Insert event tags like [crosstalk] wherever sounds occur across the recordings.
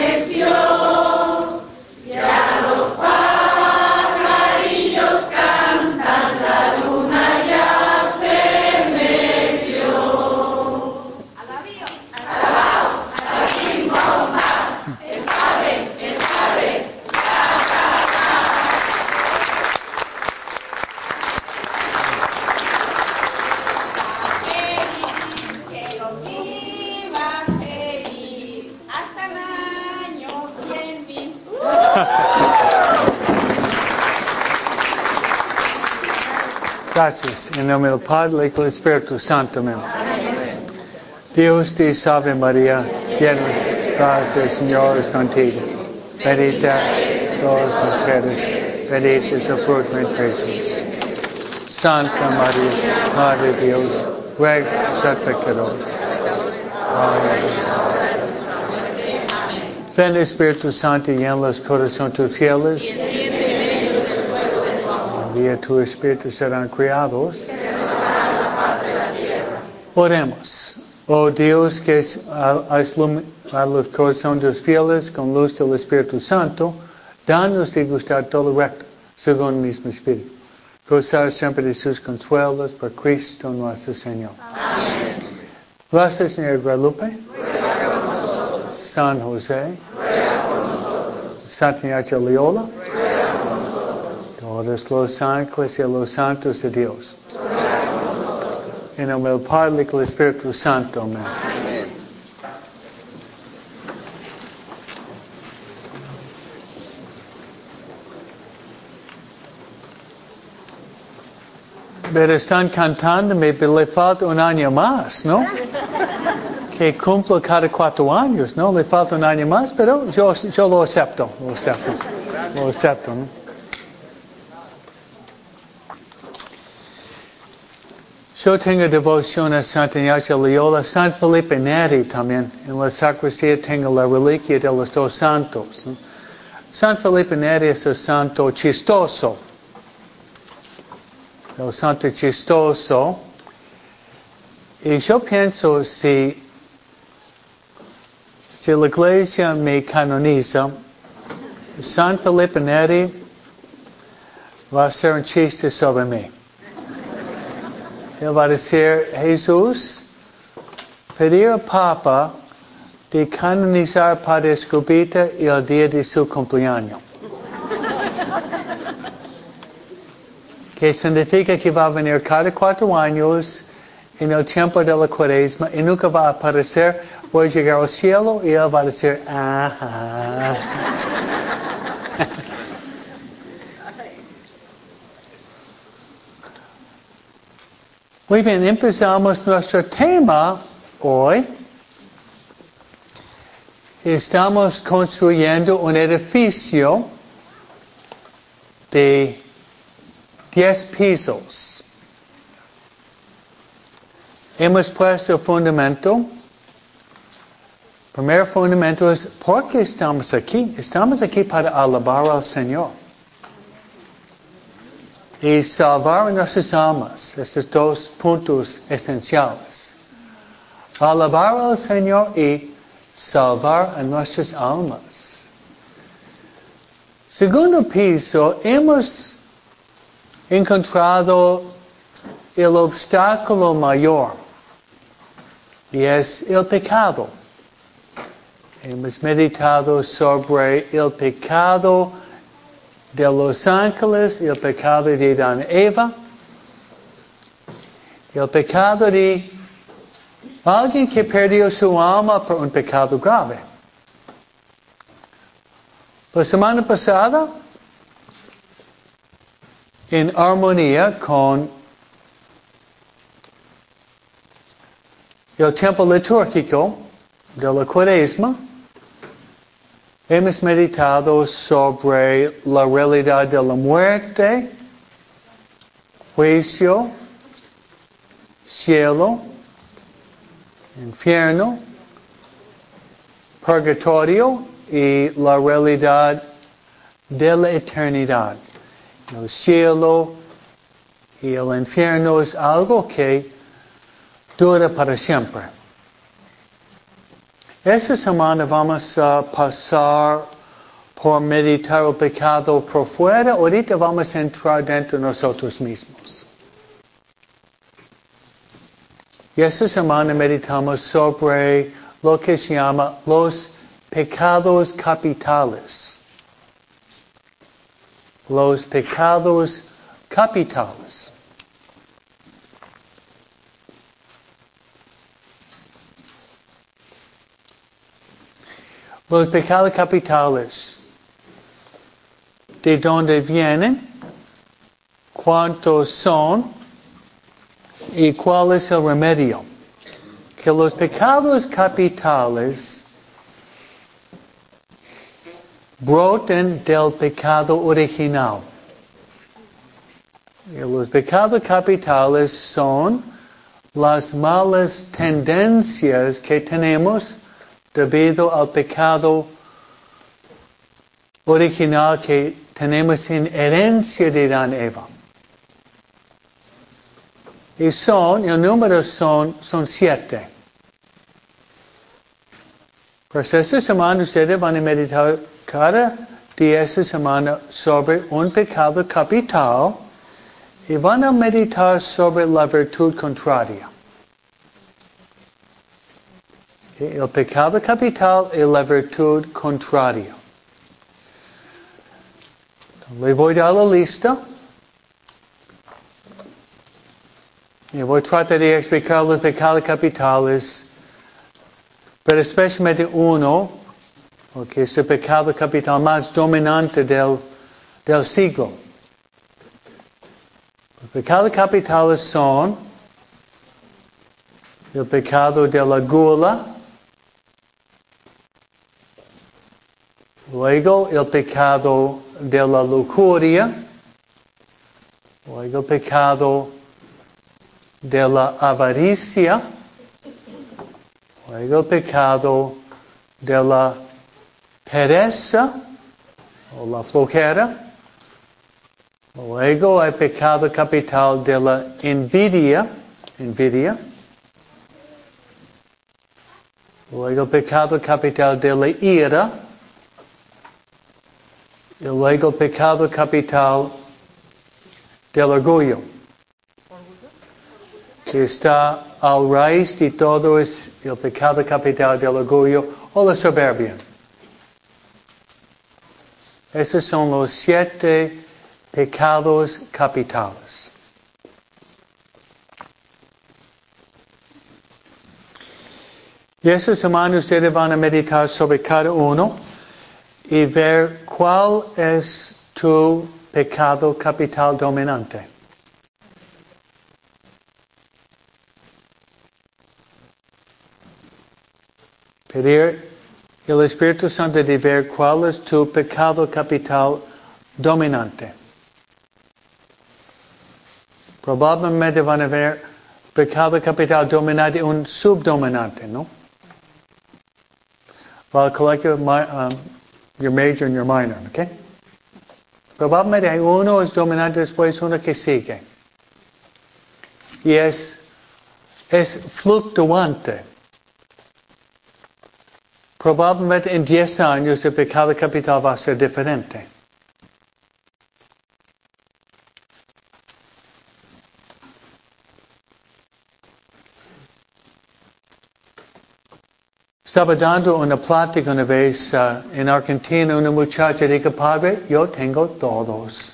amaneció, Gracias. En nombre del Padre y del Espíritu Santo. Amén. Dios te salve María, llena de gracia, Señor es contigo. Bendita todas las mujeres, bendito es el fruto de Jesús. Santa María, Madre de Dios, ruega por pecadores. En. Amén. Ven Espíritu Santo y llena los corazones tus fieles. Envía tu Espíritu serán criados. Oremos. Oh Dios que has iluminado los corazones de los fieles con luz del Espíritu Santo, danos de gustar todo recto, según el mismo Espíritu. Gozar siempre de sus consuelos por Cristo nuestro Señor. Gracias, Señor Guadalupe. San José. Santa Ignacia Los ángeles y los santos de Dios. En nombre del Padre y del Espíritu Santo. Amén. Pero están cantando, me falta un año más, ¿no? Que cumplo cada cuatro años, ¿no? Le falta un año más, pero yo, yo lo acepto, lo acepto, lo acepto, ¿no? Yo tengo devoción a Santa Ignacia Loyola, San Felipe Neri también. En la sacristía tengo la reliquia de los dos santos. San Felipe Neri es el santo chistoso. El santo chistoso. Y yo pienso si, si la iglesia me canoniza, San Felipe Neri va a hacer un chiste sobre mí. Él va a decir, Jesús pidió al Papa de canonizar Padre Escobita el día de su cumpleaños. que significa que va a venir cada cuatro años en el tiempo de la cuaresma y nunca va a aparecer, voy a llegar al cielo y él va a decir, Muy bien, empezamos nuestro tema hoy. Estamos construyendo un edificio de 10 pisos. Hemos puesto el fundamento. Primer fundamento es, ¿por qué estamos aquí? Estamos aquí para alabar al Señor y salvar nuestras almas. Esos dos puntos esenciales. Alabar al Señor y salvar a nuestras almas. Segundo piso, hemos encontrado el obstáculo mayor y es el pecado. Hemos meditado sobre el pecado de los ángeles, el pecado de Adán Eva, el pecado de alguien que perdió su alma por un pecado grave. La semana pasada, en armonía con el tiempo litúrgico de la cuaresma, hemos meditado sobre la realidad de la muerte, juicio, cielo, infierno, purgatorio y la realidad de la eternidad. El cielo y el infierno es algo que dura para siempre. Esta semana vamos a pasar por meditar el pecado por fuera. Ahorita vamos a entrar dentro de nosotros mismos. Y esta semana meditamos sobre lo que se llama los pecados capitales. Los pecados capitales. Los pecados capitales. ¿De dónde vienen? ¿Cuántos son? ¿Y cuál es el remedio? Que los pecados capitales broten del pecado original. Los pecados capitales son las malas tendencias que tenemos debido al pecado original que tenemos en herencia de Dan Eva. Y son, el número son, son siete. Pues esta semana ustedes van a meditar cada día esta semana sobre un pecado capital y van a meditar sobre la virtud contraria. El pecado capital y la virtud contraria. Le voy a dar la lista. Y voy a tratar de explicar los pecados capitales, pero especialmente uno, porque es el pecado capital más dominante del, del siglo. Los pecados capitales son el pecado de la gula, luego el pecado de la lujuria, luego el pecado de la avaricia, luego el pecado de la pereza o la flojera, luego el pecado capital de la envidia, envidia, luego el pecado capital de la ira, luego el pecado capital del orgullo, que está al raíz de todo es el pecado capital del orgullo o la soberbia. Esos son los siete pecados capitales. Y esta semana ustedes van a meditar sobre cada uno y ver cuál es tu pecado capital dominante. Pedir el Espíritu Santo de ver cuál es tu pecado capital dominante. Probablemente van a ver pecado capital dominante y un subdominante, ¿no? Well, collect your, um, your major and your minor, ¿ok? Probablemente uno es dominante después uno que sigue. Y es, es fluctuante. Probablemente en 10 años el pecado capital va a ser diferente. Estaba dando una plática una vez uh, en Argentina, una muchacha dijo, padre, yo tengo todos.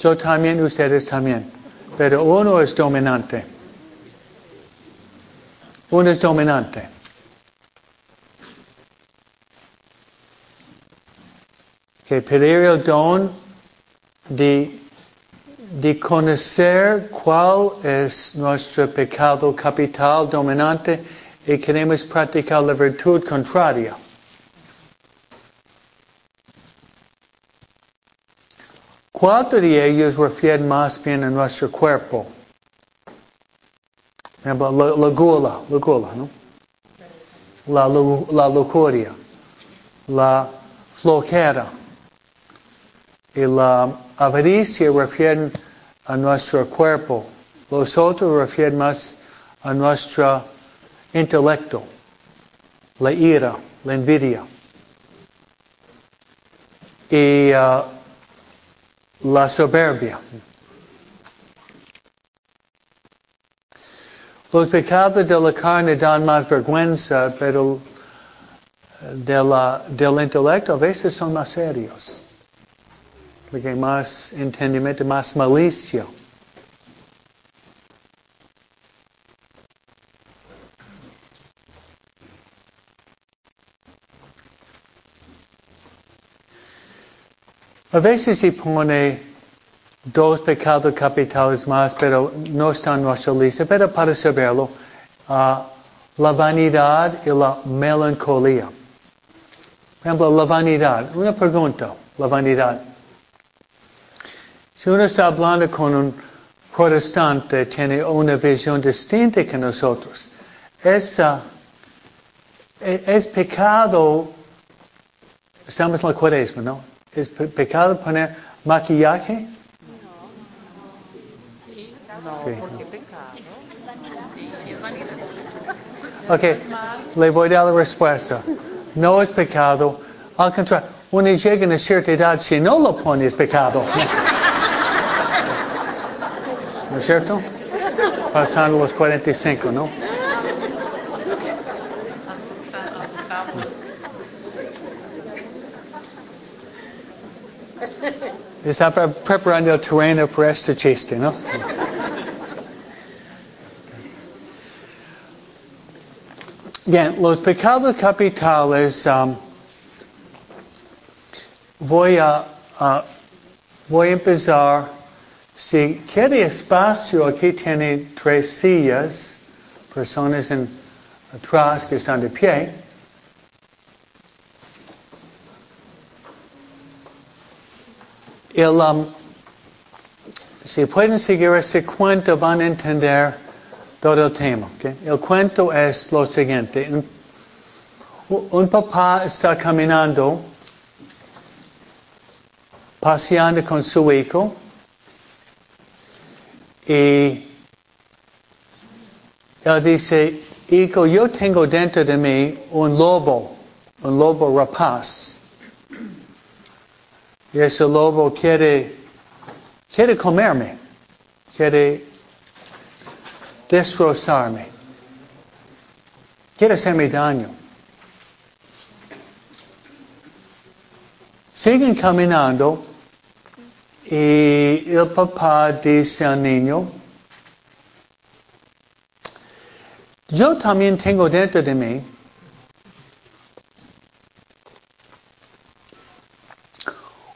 Yo también, ustedes también. Pero uno es dominante. Uno es dominante. Que pedir el don de, de conocer cuál es nuestro pecado capital dominante y queremos practicar la virtud contraria. Cuatro de ellos refieren más bien a nuestro cuerpo. La, la gula, la gula, ¿no? La, la lujuria, la flojera y la avaricia refieren a nuestro cuerpo, Los otros refieren más a nuestro intelecto, la ira, la envidia y uh, la soberbia. Los pecados de la carne dan más vergüenza, pero de la, del intelecto a veces son más serios. Porque hay más entendimiento, más malicia. A veces se pone dos pecados capitales más, pero no está en nuestra lista, pero para saberlo, uh, la vanidad y la melancolía. Por ejemplo, la vanidad. Una pregunta, la vanidad. Si uno está hablando con un protestante, tiene una visión distinta que nosotros. Es, uh, es pecado, estamos en la cuaresma, ¿no? ¿Es pecado poner maquillaje? No, Sí. porque pecado. Sí, es vanidad. Ok, le voy a dar la respuesta. No es pecado. Al contrario, uno llega a una cierta edad, si no lo pone es pecado. [laughs] ¿No es cierto? Pasando los 45, ¿no? Está pre- preparando el terreno para este chiste, ¿no? Bien, los pecados capitales, um, voy a, a- voy a empezar. Si quiere espacio, aquí tiene tres sillas, personas en, atrás que están de pie. El, um, si pueden seguir ese cuento van a entender todo el tema. El cuento es lo siguiente. Un papá está caminando, paseando con su hijo y él dice, hijo, yo tengo dentro de mí un lobo, un lobo rapaz. Y ese lobo quiere, quiere comerme, quiere destrozarme, quiere hacerme daño. Siguen caminando y el papá dice al niño, yo también tengo dentro de mí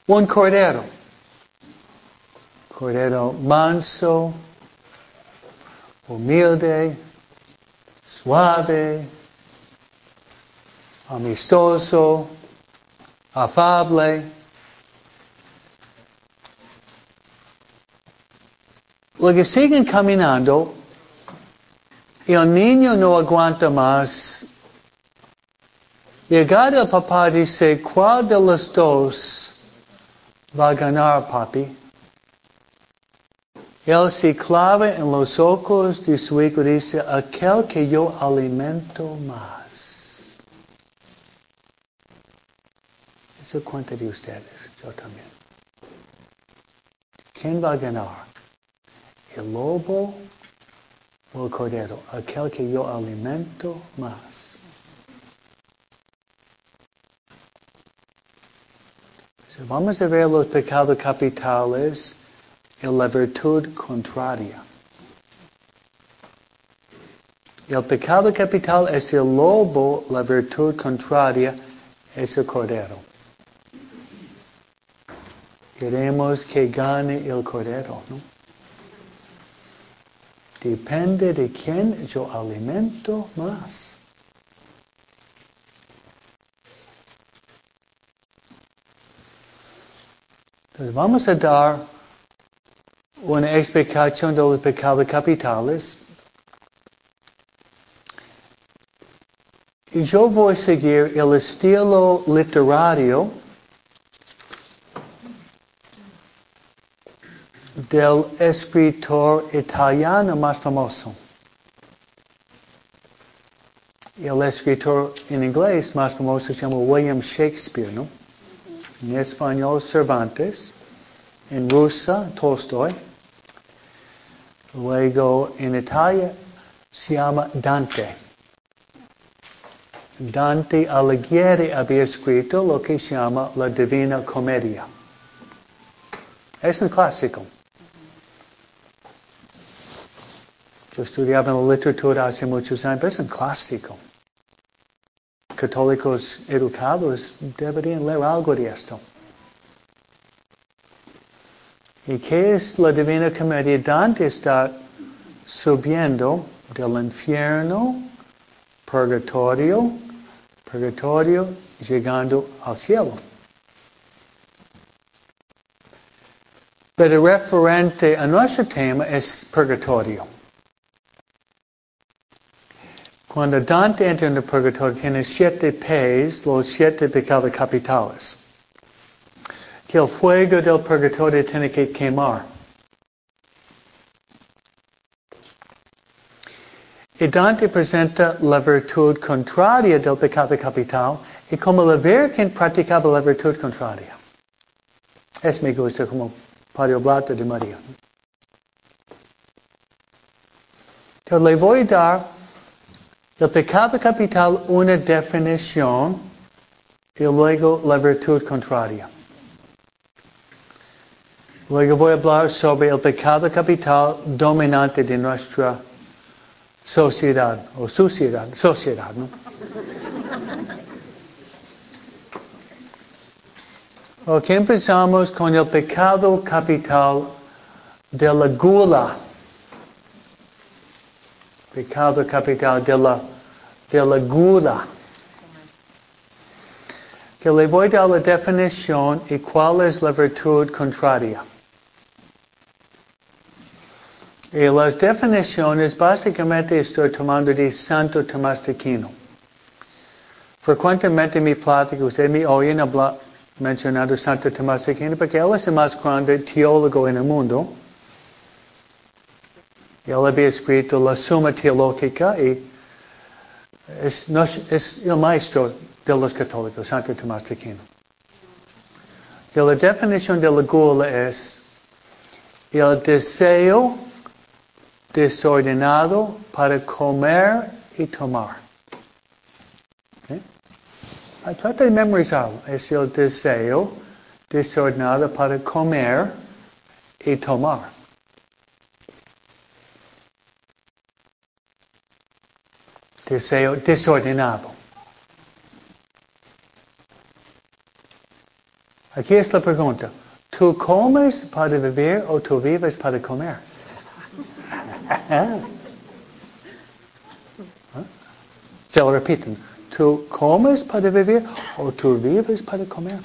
un cordero, cordero manso, humilde, suave, amistoso, afable. Luego siguen caminando el niño no aguanta más. Llegado el papá dice, ¿cuál de los dos va a ganar, papi? Él se clava en los ojos de su hijo y dice, aquel que yo alimento más. Eso cuenta de ustedes, yo también. ¿Quién va a ganar? ¿El lobo o el cordero? Aquel que yo alimento más. So, vamos a ver los pecados capitales en la virtud contraria. El pecado capital es el lobo, la virtud contraria es el cordero. Queremos que gane el cordero, ¿no? Depende de quién yo alimento más. Entonces vamos a dar una explicación de los pecados capitales. Y yo voy a seguir el estilo literario del escritor italiano más famoso. Y el escritor en inglés más famoso se llama William Shakespeare. En español Cervantes, en rusa Tolstoy, luego en Italia se llama Dante. Dante Alighieri había escrito lo que se llama la Divina Comedia. Es un clásico. Yo estudiaba literatura hace muchos años, es un clásico. Católicos educados deberían leer algo de esto. ¿Y qué es la Divina Comedia? Dante está subiendo del infierno, purgatorio, purgatorio, llegando al cielo. Pero referente a nuestro tema es purgatorio. Cuando Dante entra en el purgatorio, tiene siete P's, los siete pecados capitales. Que el fuego del purgatorio tiene que quemar. Y Dante presenta la virtud contraria del pecado capital y como la Virgen practicaba la virtud contraria. Es me gusta como Padre Oblato de María. Entonces le voy a dar el pecado capital una definición y luego la virtud contraria. Luego voy a hablar sobre el pecado capital dominante de nuestra sociedad o sociedad, sociedad, ¿no? Ok, empezamos con el pecado capital de la gula. Pecado capital de la de la gula. Que le voy dar la definición y cuál es la virtud contraria. Y las definiciones básicamente estoy tomando de Santo Tomás de Aquino. Frecuentemente en mi plática ustedes me oyen hablar, mencionando Santo Tomás de Aquino porque él es el más grande teólogo en el mundo. Y él había escrito la Suma Teológica y es, es, el maestro de los católicos, Santo Tomás de Aquino. Que la definición de la gula es el deseo desordenado para comer y tomar. ¿Okay? Trata de memorizarlo. Es el deseo desordenado para comer y tomar. Desordenado. Aquí es la pregunta. ¿Tú comes para vivir o tú vives para comer? [laughs] Se lo repiten. ¿Tú comes para vivir o tú vives para comer?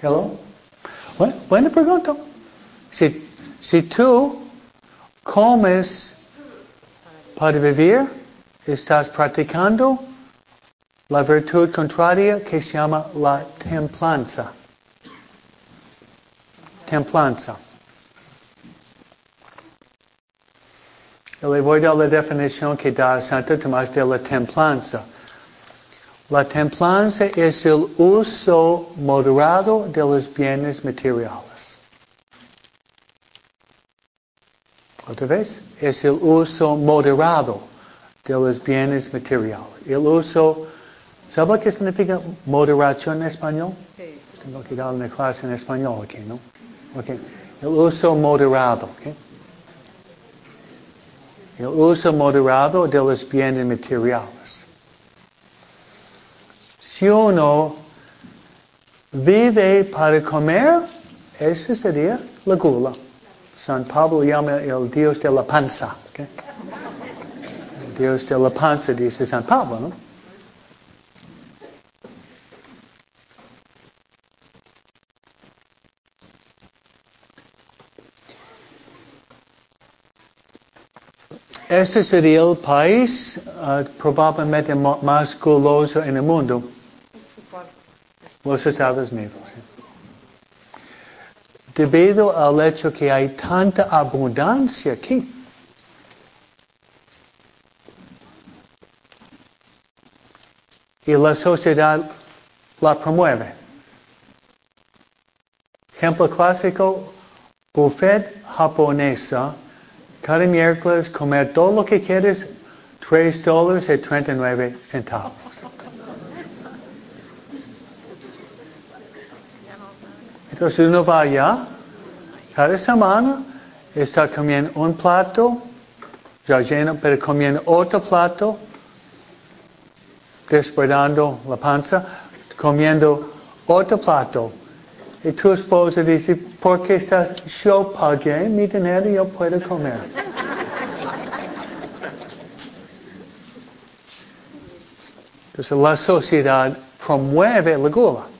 Hello? Bueno, buena pregunta. Si, si tú comes para vivir, estás practicando la virtud contraria que se llama la templanza. Templanza. le voy a dar la definición que da Santo Tomás de la templanza. La templanza es el uso moderado de los bienes materiales. Otra vez, es el uso moderado de los bienes materiales. El uso, ¿sabe qué significa moderación en español? Sí. Tengo que dar una clase en español aquí, ¿no? Okay. El uso moderado, ¿ok? El uso moderado de los bienes materiales. Si uno vive para comer, ese sería la gula. San Pablo llama el Dios de la panza. ¿okay? Dios de la panza dice San Pablo, ¿no? Este sería el país uh, probablemente más guloso en el mundo. Los Estados Unidos. ¿sí? Debido al hecho que hay tanta abundancia aquí. Y la sociedad la promueve. Ejemplo clásico, buffet japonesa, cada miércoles comer todo lo que quieres, 3 dólares y 39 centavos. Entonces uno va allá, cada semana está comiendo un plato, ya lleno, pero comiendo otro plato, despertando la panza, comiendo otro plato. Y tu esposa dice, ¿por qué estás? Yo pagué mi dinero yo puedo comer. Entonces la sociedad promueve la gula.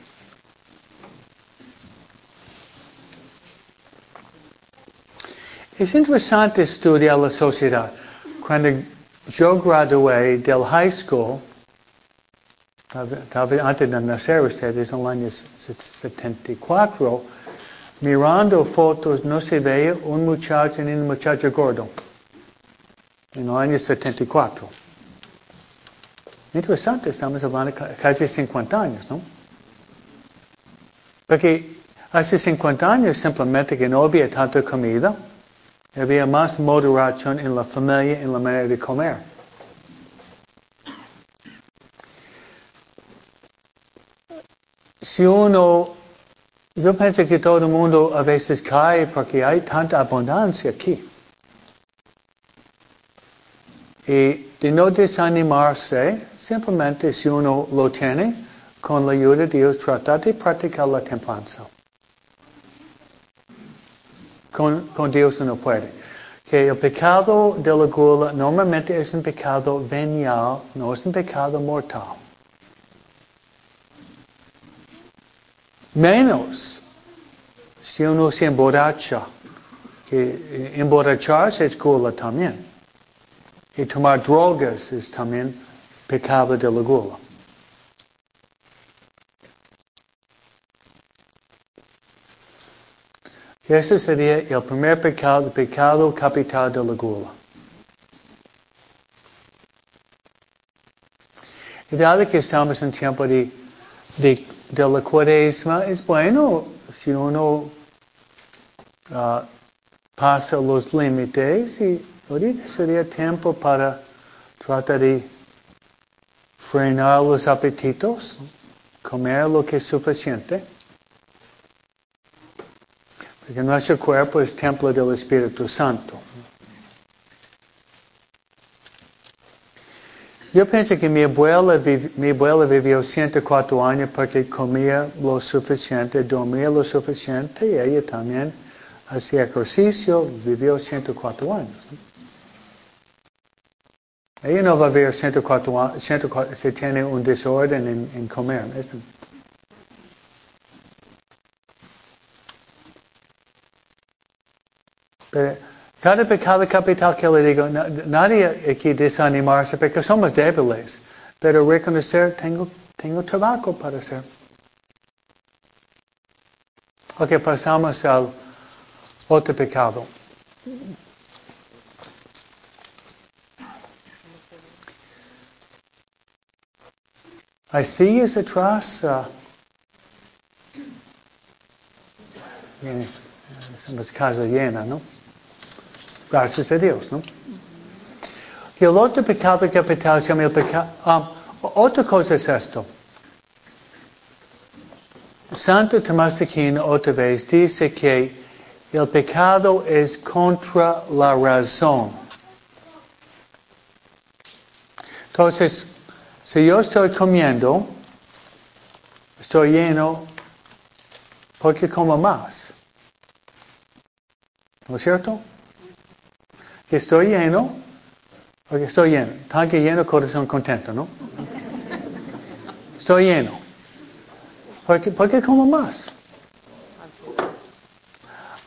Es interesante estudiar la sociedad. Cuando yo gradué del high school, tal vez antes de nacer ustedes, en el año 74, mirando fotos no se veía un muchacho ni un muchacho gordo. En el año 74. Interesante, estamos hablando casi 50 años, ¿no? Porque hace 50 años simplemente que no había tanta comida, había más moderación en la familia, en la manera de comer. Si uno, yo pienso que todo el mundo a veces cae porque hay tanta abundancia aquí. Y de no desanimarse, simplemente si uno lo tiene, con la ayuda de Dios, trata de practicar la templanza. Con, Dios uno puede. Que el pecado de la gula normalmente es un pecado venial, no es un pecado mortal. Menos si uno se emborracha, que emborracharse es gula también. Y tomar drogas es también pecado de la gula. Ese sería el primer pecado, el pecado capital de la gula. Y dado que estamos en tiempo de, de, de la cuaresma, es bueno si uno uh, pasa los límites y ahorita sería tiempo para tratar de frenar los apetitos, comer lo que es suficiente. Porque nuestro cuerpo es templo del Espíritu Santo. Yo pienso que mi abuela, mi abuela vivió 104 años porque comía lo suficiente, dormía lo suficiente y ella también hacía ejercicio, vivió 104 años. Ella no va a vivir 104 años, 104, si tiene un desorden en, comer. Pero cada pecado capital que le digo, nadie aquí desanimarse porque somos débiles. Pero reconocer, tengo, tengo trabajo para hacer. Ok, pasamos al otro pecado. Hay sillas atrás. Uh, estamos casa llena, ¿no? Gracias a Dios, ¿no? Y el otro pecado capital se llama el pecado. Um, otra cosa es esto. Santo Tomás de Aquino otra vez dice que el pecado es contra la razón. Entonces, si yo estoy comiendo, estoy lleno porque como más. ¿No es cierto? Que estoy lleno, porque estoy lleno. Tanque lleno, corazón contento, ¿no? Estoy lleno. Porque, porque como más.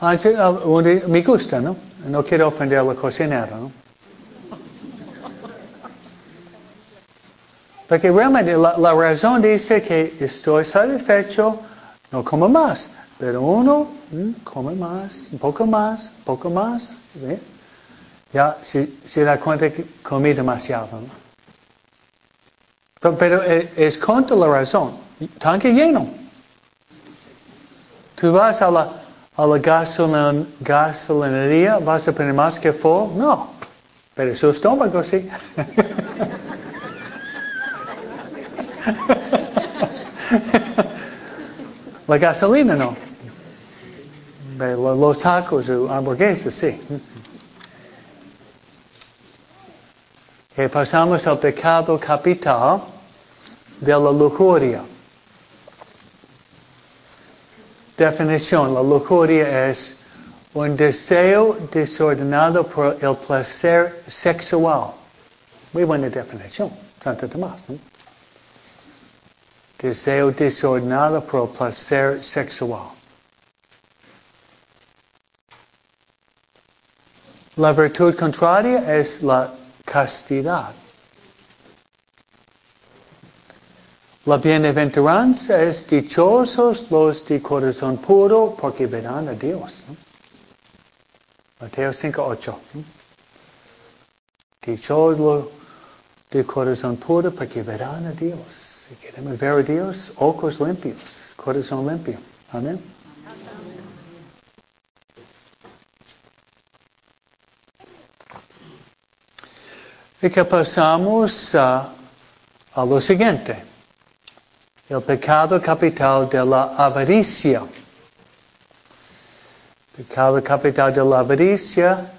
Ah, me gusta, ¿no? No quiero ofender a la cocinera, ¿no? Porque realmente la, razón dice que estoy satisfecho, no como más. Pero uno mm, come más, un poco más, poco más. ¿ve? Ya se, se da cuenta que comí demasiado. Pero, es, es contra la razón. Tanque lleno. Tú vas a la, a la gasolin- gasolinería, vas a poner más que full. No. Pero su estómago sí. [laughs] La gasolina no. Pero los tacos o hamburguesas sí. Que pasamos al pecado capital de la lujuria. Definición, la lujuria es un deseo desordenado por el placer sexual. Muy buena definición, Santo Tomás. Deseo desordenado por el placer sexual. La virtud contraria es la castidad. La bienaventuranza es dichosos los de corazón puro porque verán a Dios. Mateo 5.8. ¿no? Dichosos los de corazón puro porque verán a Dios. Si queremos ver a Dios, ojos limpios, corazón limpio. Amén. Y que pasamos a, a lo siguiente. El pecado capital de la avaricia. Pecado capital de la avaricia.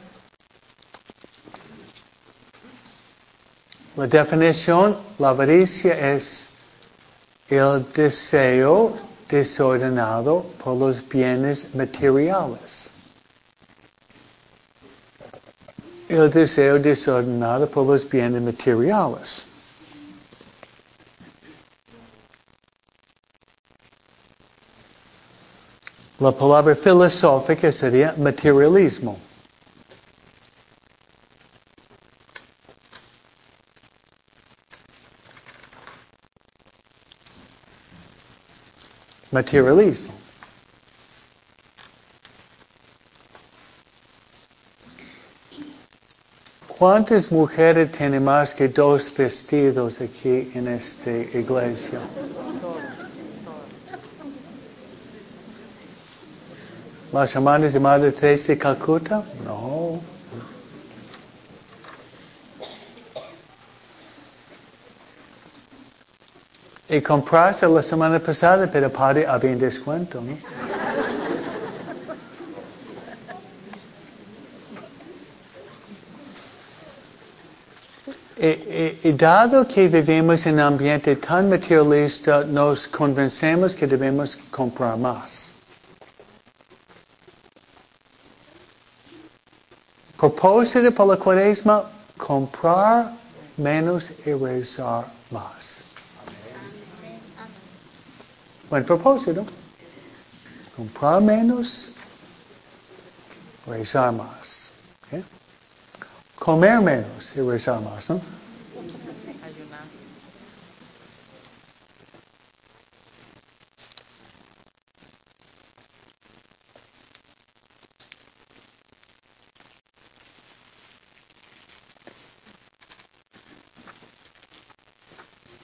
La definición, la avaricia es el deseo desordenado por los bienes materiales. El deseo oh, desordenado por los bienes materiales. La palabra filosófica sería materialismo. Materialismo. ¿Cuántas mujeres tienen más que dos vestidos aquí en esta iglesia? ¿Las hermanas de Madre Teresa de Calcuta? No. Y compraste la semana pasada, pero padre había un descuento, ¿no? Y, y- y dado que vivimos en un ambiente tan materialista, nos convencemos que debemos comprar más. Propósito para la cuaresma, comprar menos y rezar más. Buen propósito. Comprar menos, rezar más. Comer menos y rezar más, ¿no?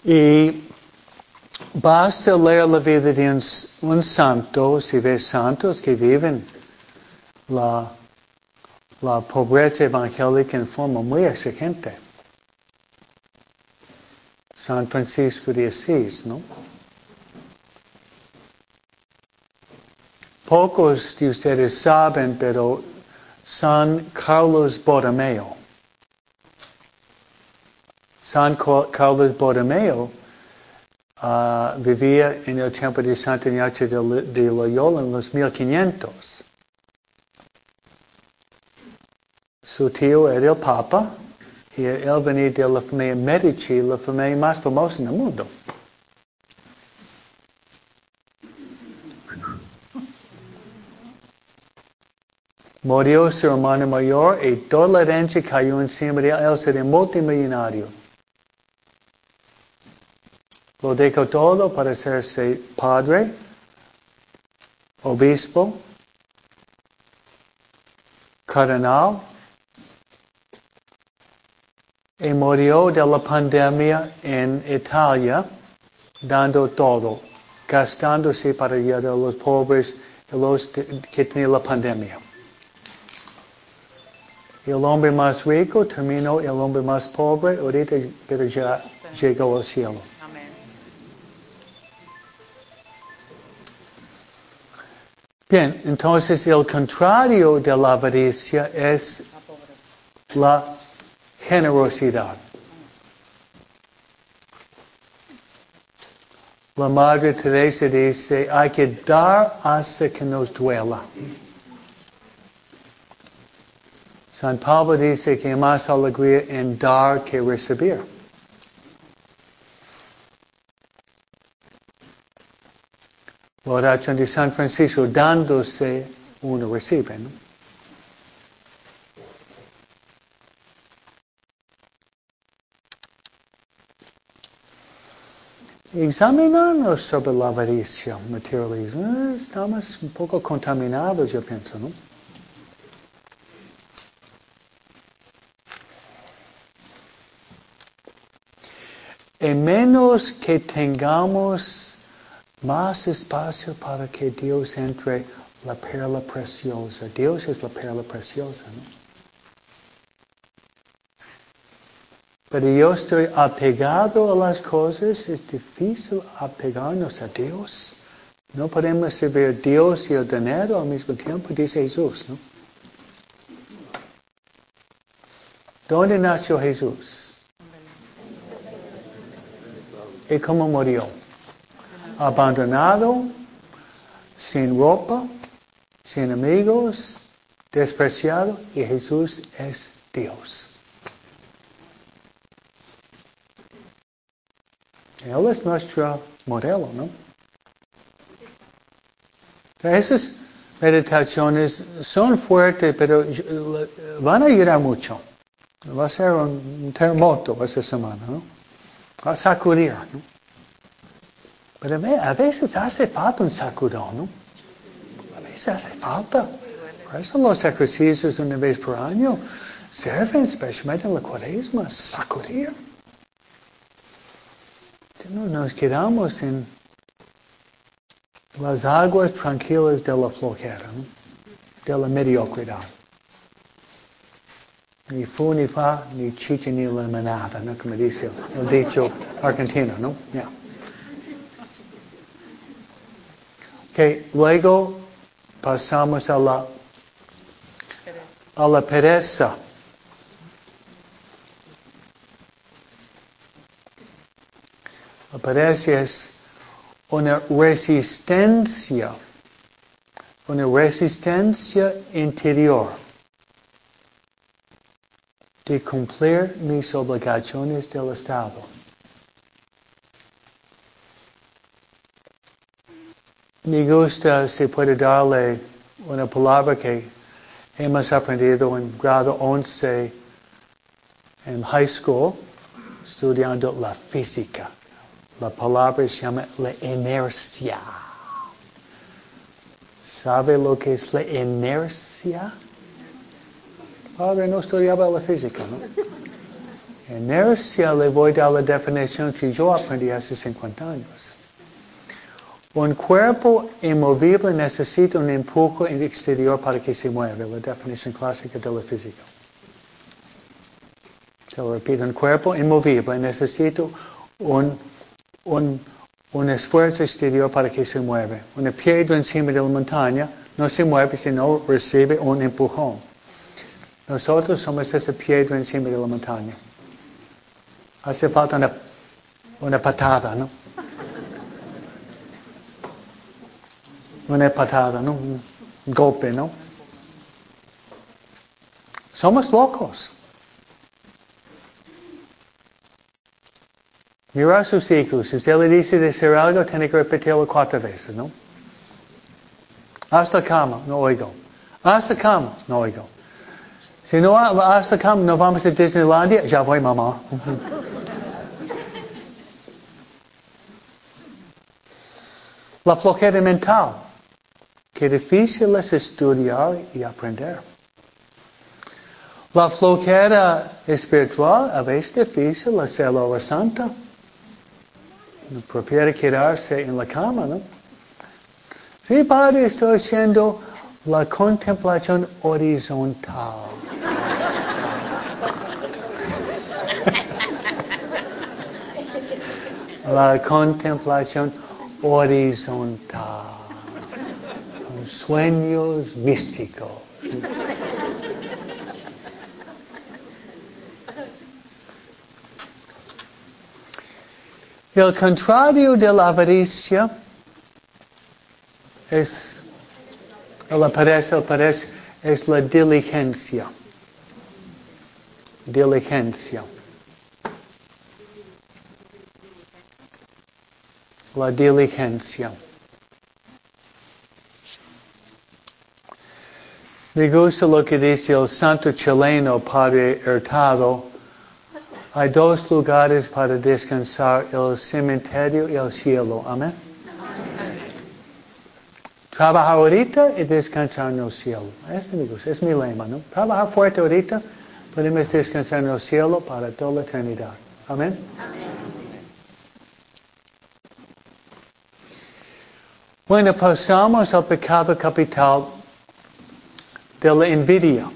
Y basta leer la vida de un, un santo, si ves santos que viven la, la pobreza evangélica en forma muy exigente. San Francisco de Asís, ¿no? Pocos de ustedes saben, pero San Carlos Borromeo. San Ca- Carlos Borromeo ah, vivía en el tiempo de Santa Ignacio de Loyola en los 1500. Su tío era el Papa y él venía de la familia Medici, la familia más famosa en el mundo. Murió su hermano mayor y toda la herencia cayó encima de él. Él sería multimillonario. Lo dejó todo para hacerse padre obispo, cardenal, y murió de la pandemia en Italia, dando todo, gastándose para ayudar a los pobres y los que tenían la pandemia. El hombre más rico terminó el hombre más pobre, ahorita pero ya llegó al cielo. Amén. Bien, entonces el contrario de la avaricia es la generosidad. La Madre Teresa dice, hay que dar hasta que nos duela. San Pablo dice que hay más alegría en dar que recibir. La oración de San Francisco, dándose, uno recibe. ¿no? Examinarnos sobre la avaricia, materialismo. Estamos un poco contaminados, yo pienso, ¿no? Y menos que tengamos más espacio para que Dios entre la perla preciosa. Dios es la perla preciosa, ¿no? Pero yo estoy apegado a las cosas, es difícil apegarnos a Dios. No podemos servir a Dios y el dinero al mismo tiempo, dice Jesús, ¿no? ¿Dónde nació Jesús? ¿Y cómo murió? Abandonado, sin ropa, sin amigos, despreciado, y Jesús es Dios. Él es nuestro modelo, ¿no? Esas meditaciones son fuertes, pero van a ayudar mucho. Va a ser un terremoto esta semana, ¿no? Va a sacudir, ¿no? Pero a veces hace falta un sacudón, ¿no? A veces hace falta. Por eso los ejercicios una vez por año sirven, especialmente en la cuaresma, sacudir. No nos quedamos en las aguas tranquilas de la flojera, de la mediocridad. Ni fu, ni fa, ni chicha, ni limonada, ¿no? Como dice el dicho argentino, ¿no? Yeah. Okay, luego pasamos a la, a la pereza. Es una resistencia, una resistencia interior de cumplir mis obligaciones del Estado. Me gusta si puede darle una palabra que hemos aprendido en grado 11 en high school, estudiando la física. La palabra se llama la inercia. ¿Sabe lo que es la inercia? Padre no estudiaba la física, ¿no? Inercia le voy a dar la definición que yo aprendí hace 50 años. Un cuerpo inmovible necesita un empuje exterior para que se mueva, la definición clásica de la física. Se lo repito, un cuerpo inmovible necesita un, un, un esfuerzo exterior para que se mueva. Una piedra encima de la montaña no se mueve si no recibe un empujón. Nosotros somos esa piedra encima de la montaña. Hace falta una, una patada, ¿no? Una patada, ¿no? Un golpe, ¿no? Somos locos. Mira a sus hijos. Si usted le dice de hacer algo, tiene que repetirlo cuatro veces, ¿no? Hasta cama, no oigo. Hasta cama, no oigo. Si no hasta cama, no vamos a Disneylandia, ya voy, mamá. La flojera mental. qué difícil es estudiar y aprender. La flojera espiritual a veces es difícil hacer la hora santa. Prefiere quedarse en la cama, ¿no? Sí, Padre, estoy haciendo la contemplación horizontal. la contemplación horizontal. Con sueños místicos. El contrario de la avaricia es la pereza, la pereza es la diligencia. Diligencia. La diligencia. Me gusta lo que dice el santo chileno Padre Hurtado. Hay dos lugares para descansar, el cementerio y el cielo. Amén. Trabajar ahorita y descansar en el cielo. Ese me gusta, es mi lema, ¿no? Trabajar fuerte ahorita, podemos descansar en el cielo para toda la eternidad. Amén. Bueno, pasamos al pecado capital de la envidia.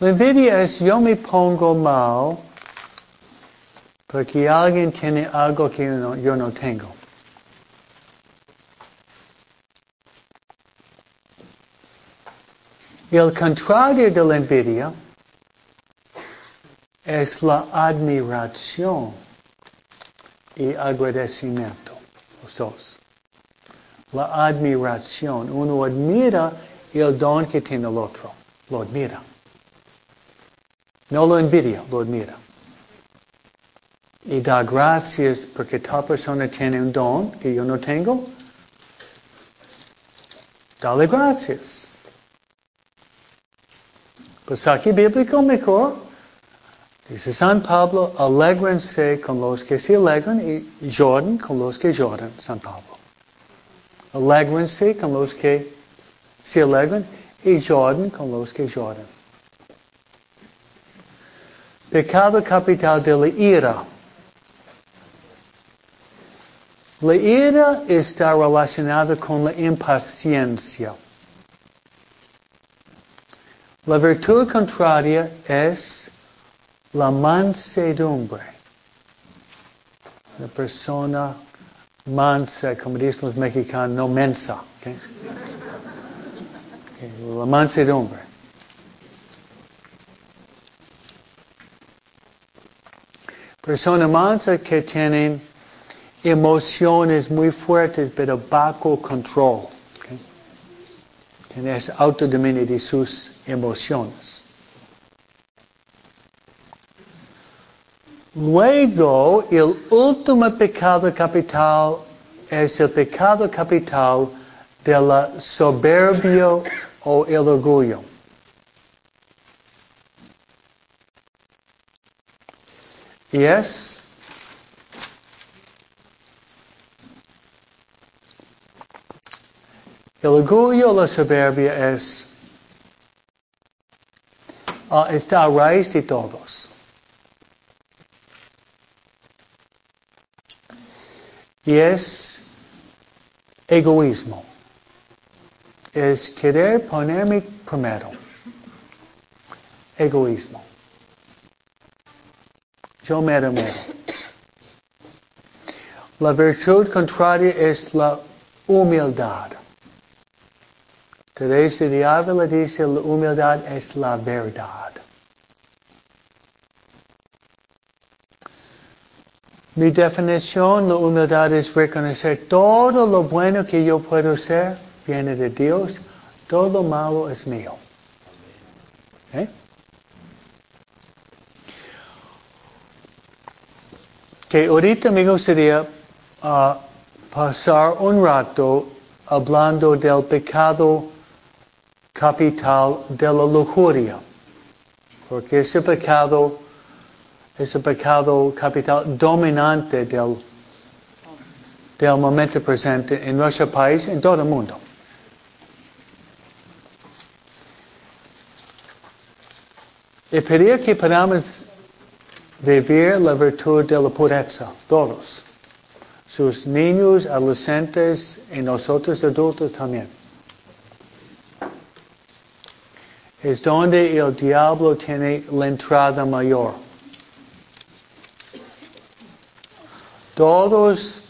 La envidia es yo me pongo mal porque alguien tiene algo que yo no, yo no tengo. El contrario de la envidia es la admiración y agradecimiento. Los dos. La admiración. Uno admira el don que tiene el otro. Lo admira. No lo envidia, lo admira. Y da gracias porque tal persona tiene un don que yo no tengo. Dale gracias. Pasaje bíblico mejor. Dice San Pablo, alégrense con los que se alegran y lloren con los que lloran, San Pablo. Alégrense con los que se alegran y lloren con los que lloran. Pecado capital de la ira. La ira está relacionada con la impaciencia. La virtud contraria es la mansedumbre. La persona mansa, como dicen los mexicanos, no mensa. La mansedumbre. Persona mansa que tienen emociones muy fuertes, pero bajo control. Okay? Autodominio de sus emociones. Luego, el último pecado capital es el pecado capital de la soberbia o el orgullo. Y es el orgullo la soberbia es uh, está a raíz de todos. Y es egoísmo. Es querer ponerme primero. Egoísmo. Yo mero mero. La virtud contraria es la humildad. Teresa de Ávila dice la humildad es la verdad. Mi definición, la humildad es reconocer todo lo bueno que yo puedo ser viene de Dios, todo lo malo es mío. ¿Eh? Que ahorita me gustaría uh, pasar un rato hablando del pecado capital de la lujuria, porque ese pecado es el pecado capital dominante del, del momento presente en nuestro país, en todo el mundo. Y pedir que podamos vivir la virtud de la pureza, todos. Sus niños, adolescentes y nosotros adultos también. Es donde el diablo tiene la entrada mayor. Todos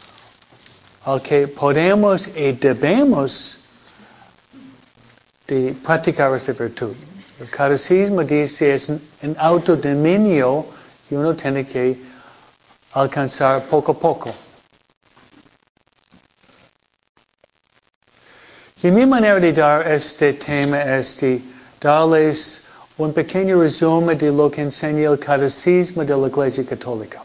al que podemos y debemos de practicar esa virtud. El catecismo dice es un autodominio uno tiene que alcanzar poco a poco. Y mi manera de dar este tema es de darles un pequeño resumen de lo que enseña el catecismo de la Iglesia Católica.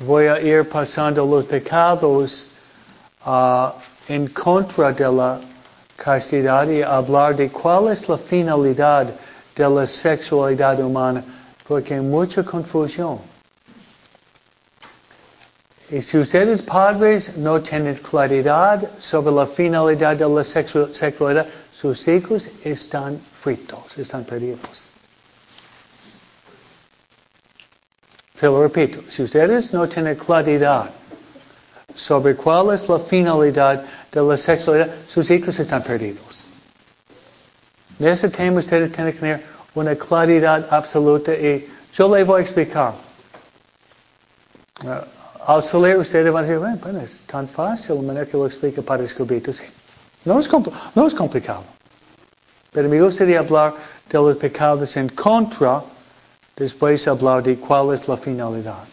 Voy a ir pasando los pecados uh, en contra de la castidad y hablar de cuál es la finalidad de la sexualidad humana, porque hay mucha confusión. Y si ustedes padres no tienen claridad sobre la finalidad de la sexualidad, sus hijos están fritos, están perdidos. Se lo repito, si ustedes no tienen claridad sobre cuál es la finalidad de la sexualidad, sus hijos están perdidos. Tema ustedes tener una claridad absoluta y yo les voy a explicar. Uh, al salir ustedes van a decir, bueno, bueno, es tan fácil la manera que lo explica para Escobito. Sí. No, es no es complicado. Pero me gustaría hablar de los pecados en contra, después hablar de cuál es la finalidad.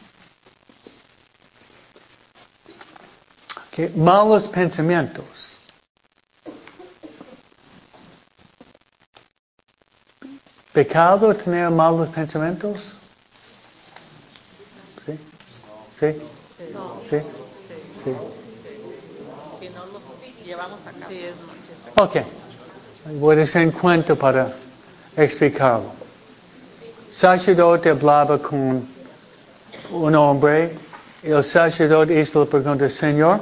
Okay. Malos pensamientos. ¿Pecado tener malos pensamientos? ¿Sí? ¿Sí? ¿Sí? ¿Sí? Si no los llevamos a cabo. Ok. Voy a hacer un cuento para explicarlo. Sacerdote hablaba con un hombre y el sacerdote hizo la pregunta, Señor,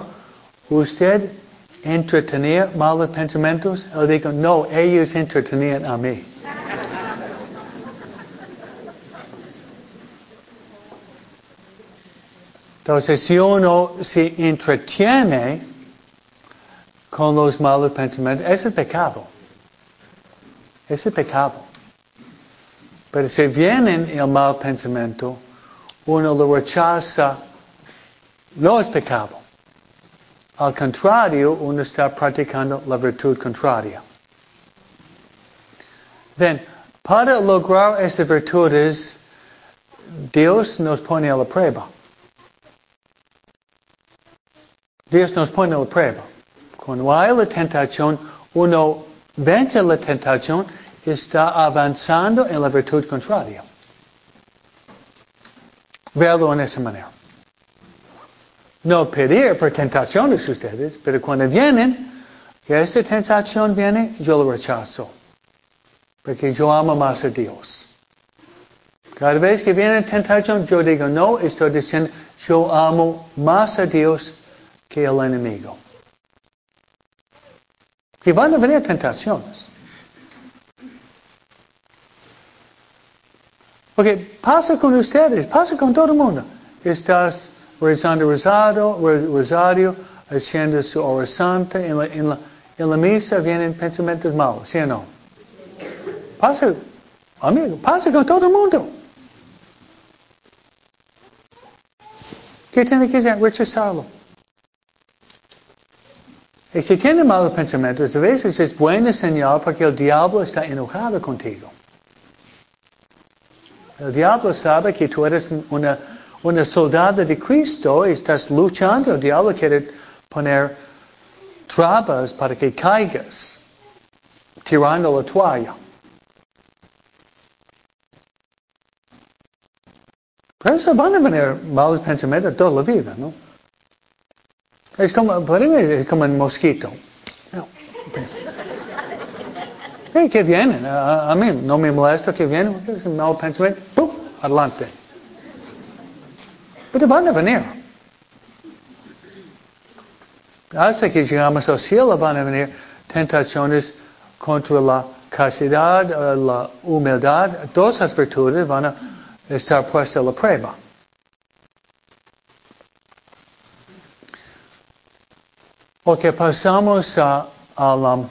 ¿usted entretenía malos pensamientos? Él dijo, no, ellos entretenían a mí. Entonces, si uno se entretiene con los malos pensamientos, ese es pecado. Ese es pecado. Pero si viene el mal pensamiento, uno lo rechaza, no es pecado. Al contrario, uno está practicando la virtud contraria. Bien, para lograr esas virtudes, Dios nos pone a la prueba. Dios nos pone a prueba. Cuando hay la tentación, uno vence la tentación, está avanzando en la virtud contraria. Verlo en esa manera. No pedir por tentaciones ustedes, pero cuando vienen, que esa tentación viene, yo lo rechazo. Porque yo amo más a Dios. Cada vez que viene tentación, yo digo, no, estoy diciendo, yo amo más a Dios que el enemigo. Y van a venir tentaciones. Porque pasa con ustedes, pasa con todo el mundo. Estás rezando rosario, rosario haciendo su oración en la, en, la, en la misa vienen pensamientos malos, ¿sí o no? Pasa, amigo, pasa con todo el mundo. ¿Qué tiene que hacer? Rechazarlo. Tiene malos pensamientos, a veces es buena señal porque el diablo está enojado contigo. El diablo sabe que tú eres una, una soldada de Cristo y estás luchando. El diablo quiere poner trabas para que caigas, tirando la toalla. Pero eso van a venir malos pensamientos toda la vida, ¿no? Es como, podemos es como el mosquito. No. [laughs] Que vienen, a, a, mí no me molesta que vienen, es un mal pensamiento, ¡pum! adelante. Pero van a venir. Hasta que llegamos al cielo van a venir tentaciones contra la castidad, eh, la humildad, todas las virtudes van a estar puestas a la prueba. Ok, pasamos a, la,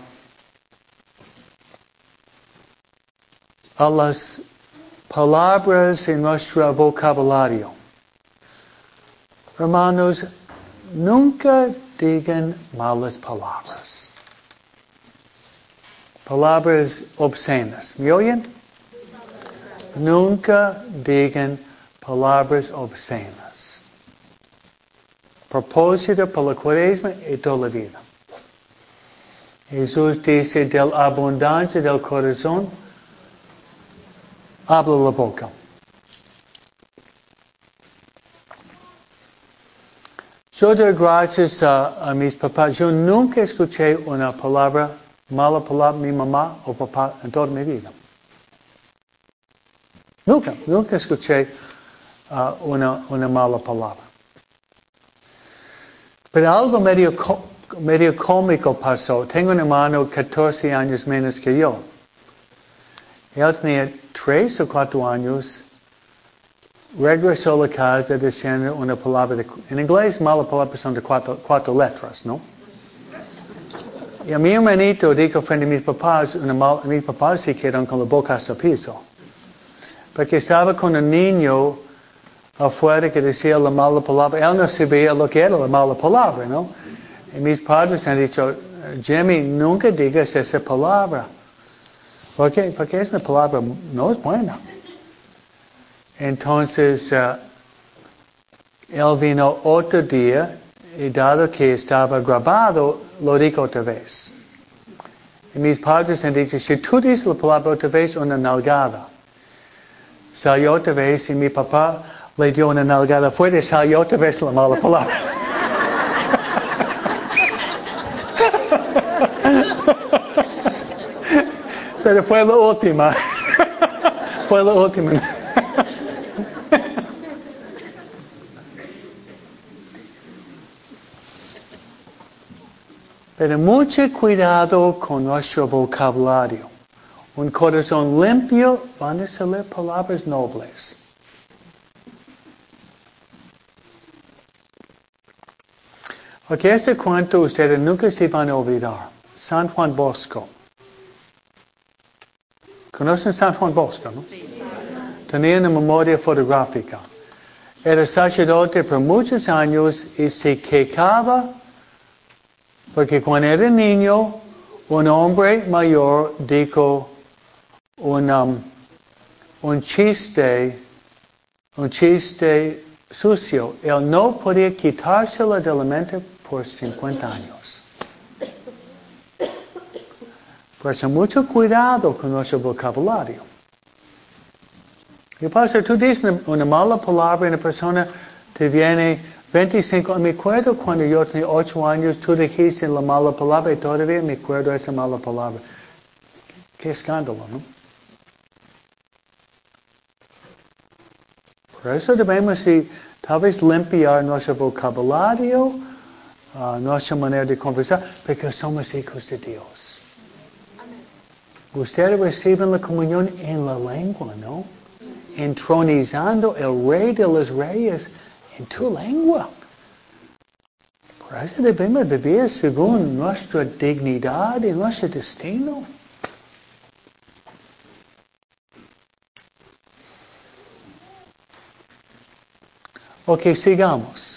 las palabras en nuestro vocabulario. Hermanos, nunca digan malas palabras. Palabras obscenas. ¿Me oyen? Nunca digan palabras obscenas. Propósito para la cuaresma y toda la vida. Jesús dice, de la abundancia del corazón, habla la boca. Yo doy gracias a, a, mis papás. Yo nunca escuché una palabra, mala palabra, mi mamá o papá en toda mi vida. Nunca, nunca escuché uh, una, una mala palabra. Pero algo medio, medio cómico pasó. Tengo un hermano 14 años menos que yo. Él tenía 3 o 4 años. Regresó a la casa diciendo una palabra de, en inglés malas palabras son de cuatro, cuatro letras, ¿no? Y a mi hermanito dijo frente a mis papás, una mis papás se quedaron con la boca hasta el piso. Porque estaba con un niño afuera que decía la mala palabra. Él no sabía lo que era la mala palabra, ¿no? Y mis padres han dicho, Jimmy, nunca digas esa palabra. ¿Por qué? Porque esa palabra no es buena. Entonces, uh, él vino otro día y dado que estaba grabado, lo dijo otra vez. Y mis padres han dicho, si tú dices la palabra otra vez, una nalgada. Salió otra vez y mi papá le dio una nalgada fuerte y salió otra vez la mala palabra. Pero fue la última. fue la última. Pero mucho cuidado con nuestro vocabulario. Un corazón limpio van a salir palabras nobles. Ok, ese cuento ustedes nunca se van a olvidar. San Juan Bosco. ¿Conocen San Juan Bosco, no? Sí. Tenía una memoria fotográfica. Era sacerdote por muchos años y se quejaba porque cuando era niño, un hombre mayor dijo un, um, un chiste, un chiste sucio. Él no podía quitárselo de la mente por 50 años. Por eso mucho cuidado con nuestro vocabulario. Y pasa, tú dices una mala palabra y una persona te viene 25, me acuerdo cuando yo tenía 8 años, tú dijiste la mala palabra y todavía me acuerdo esa mala palabra. Qué escándalo, ¿no? Por eso debemos tal vez limpiar nuestro vocabulario, uh, nuestra manera de conversar, porque somos hijos de Dios. Ustedes reciben la comunión en la lengua, ¿no? Entronizando el rey de los reyes en tu lengua. Por eso debemos vivir según nuestra dignidad y nuestro destino. Ok, sigamos.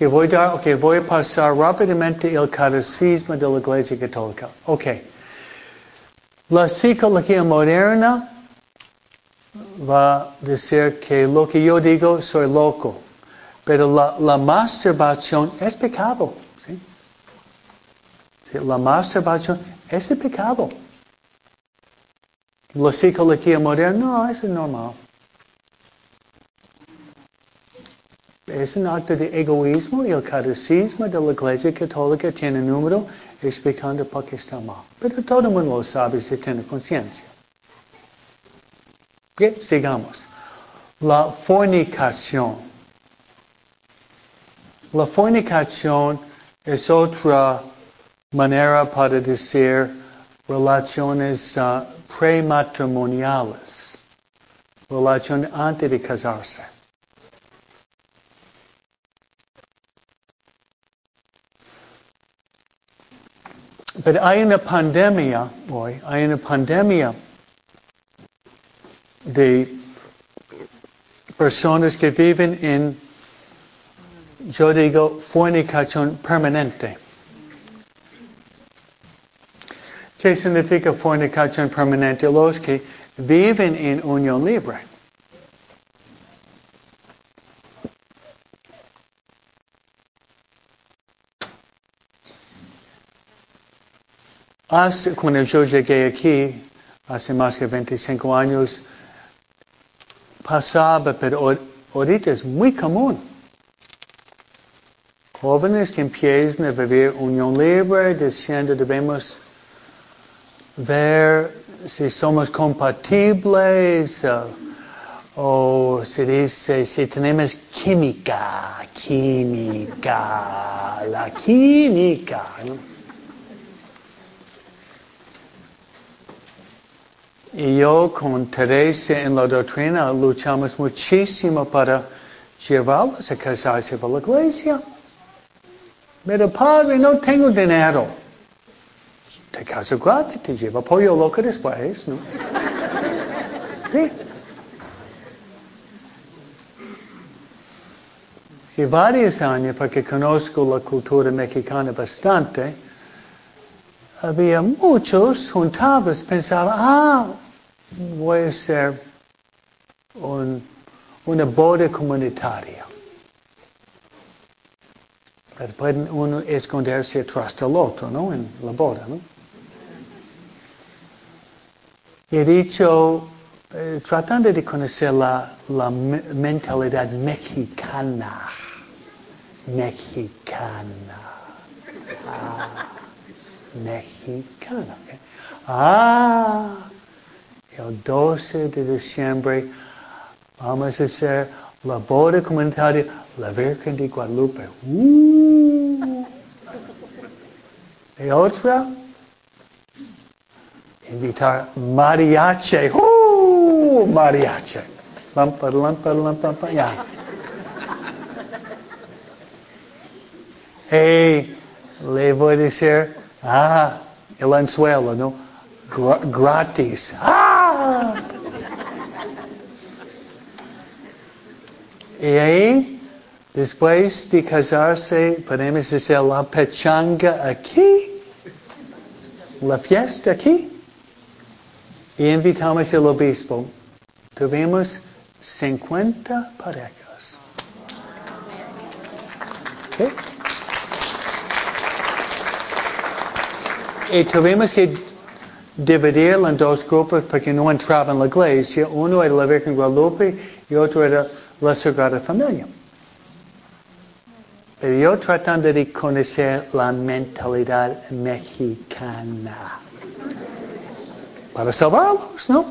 Que voy, a voy a pasar rápidamente el catecismo de la Iglesia Católica. Ok. La psicología moderna va a decir que lo que yo digo soy loco, pero la, la masturbación es pecado. ¿sí? ¿sí? La masturbación es pecado. La psicología moderna, no, eso es normal. Es un acto de egoísmo y el catecismo de la Iglesia Católica tiene número explicando por qué está mal. Pero todo el mundo lo sabe si tiene conciencia. Bien, sigamos. La fornicación. La fornicación es otra manera para decir relaciones uh, prematrimoniales, relación antes de casarse. Pero hay una pandemia hoy, hay una pandemia de personas que viven en, yo digo, fornicación permanente. ¿Qué significa fornicación permanente? Los que viven en unión libre. Hace, cuando yo llegué aquí, hace más que 25 años, pasaba, pero ahorita es muy común. Jóvenes que empiezan a vivir unión libre, diciendo debemos ver si somos compatibles o se dice si tenemos química, química, la química. Y yo con Teresa en la doctrina luchamos muchísimo para llevarlos a casarse por la iglesia. Pero padre, no tengo dinero. Te casas gratis, te lleva pollo loco después, ¿no? Sí. Sí, varios años, porque conozco la cultura mexicana bastante, había muchos juntados, pensaban, ah, voy a hacer un, una boda comunitaria. Puede uno esconderse atrás del otro, ¿no? En la boda, ¿no? Y he dicho, eh, tratando de conocer la, la me mentalidad mexicana, mexicana. Ah mexicana. ¿okay? Ah, el 12 de diciembre vamos a hacer la boda comunitaria La Virgen de Guadalupe. Uh. Y otra, invitar mariachi. Uh, mariachi. Lampa, lampa, lampa, lampa, ya. Hey, le voy a decir, Ah, el anzuelo, ¿no? Gra gratis. Ah. Y ahí, después de casarse, podemos hacer la pechanga aquí, la fiesta aquí, y invitamos al obispo. Tuvimos 50 parejas. ¿Okay? Y tuvimos que dividirlo en dos grupos porque no entraban en la iglesia. Uno era la Virgen Guadalupe y otro era la Sagrada Familia. Pero yo tratando de conocer la mentalidad mexicana. Para salvarlos, ¿no?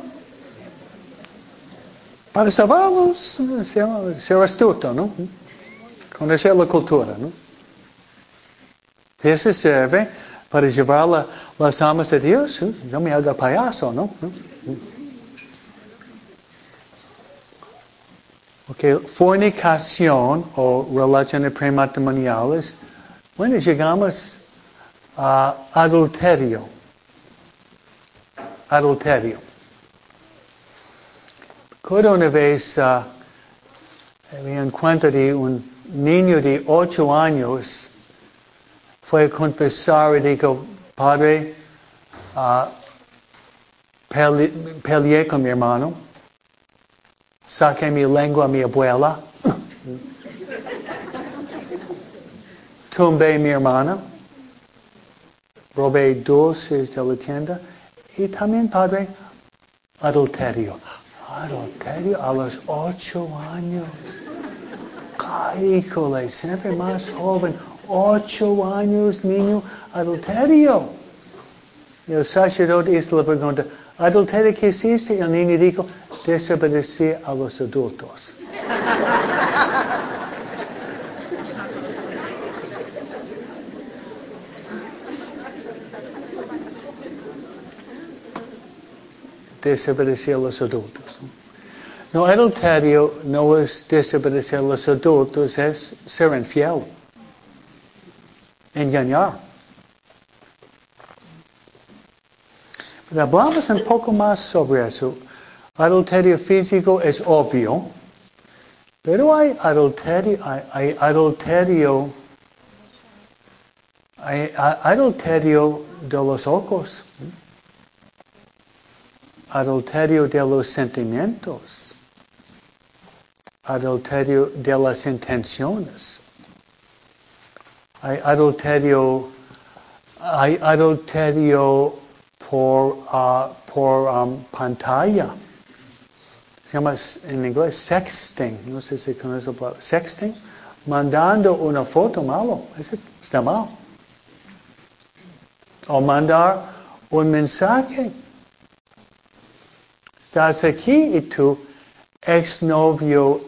Para salvarlos, ser, astuto, ¿no? Conocer la cultura, ¿no? Eso sirve para llevar la, las almas a Dios. Yo me haga payaso, ¿no? Ok, fornicación o relaciones prematrimoniales. Bueno, llegamos a adulterio. Adulterio. Cada una vez uh, me encuentro de un niño de ocho años fue confesar y dijo, Padre, uh, pele peleé con mi hermano, saqué mi lengua a mi abuela, [laughs] tumbé a mi hermana, robé dulces de la tienda. Y también, Padre, adulterio. Adulterio a los ocho años. Híjole, siempre más joven ocho anos, menino, adulterio. E o sacerdote hizo a pergunta, ¿adulterio que existe? E o niño disse: desobedecer a los adultos. desobedecer a los adultos. No adulterio não é desobedecer a los adultos, é ser infiel. Engañar. Pero hablamos un poco más sobre eso. Adulterio físico es obvio, pero hay adulterio, hay, hay adulterio, hay adulterio de los ojos, adulterio de los sentimientos, adulterio de las intenciones, hay adulterio, hay adulterio por, uh, por um, pantalla. Se llama en inglés sexting. No sé si conoce la palabra. Sexting. Mandando una foto malo. Eso está mal. O mandar un mensaje. Estás aquí y tu exnovio,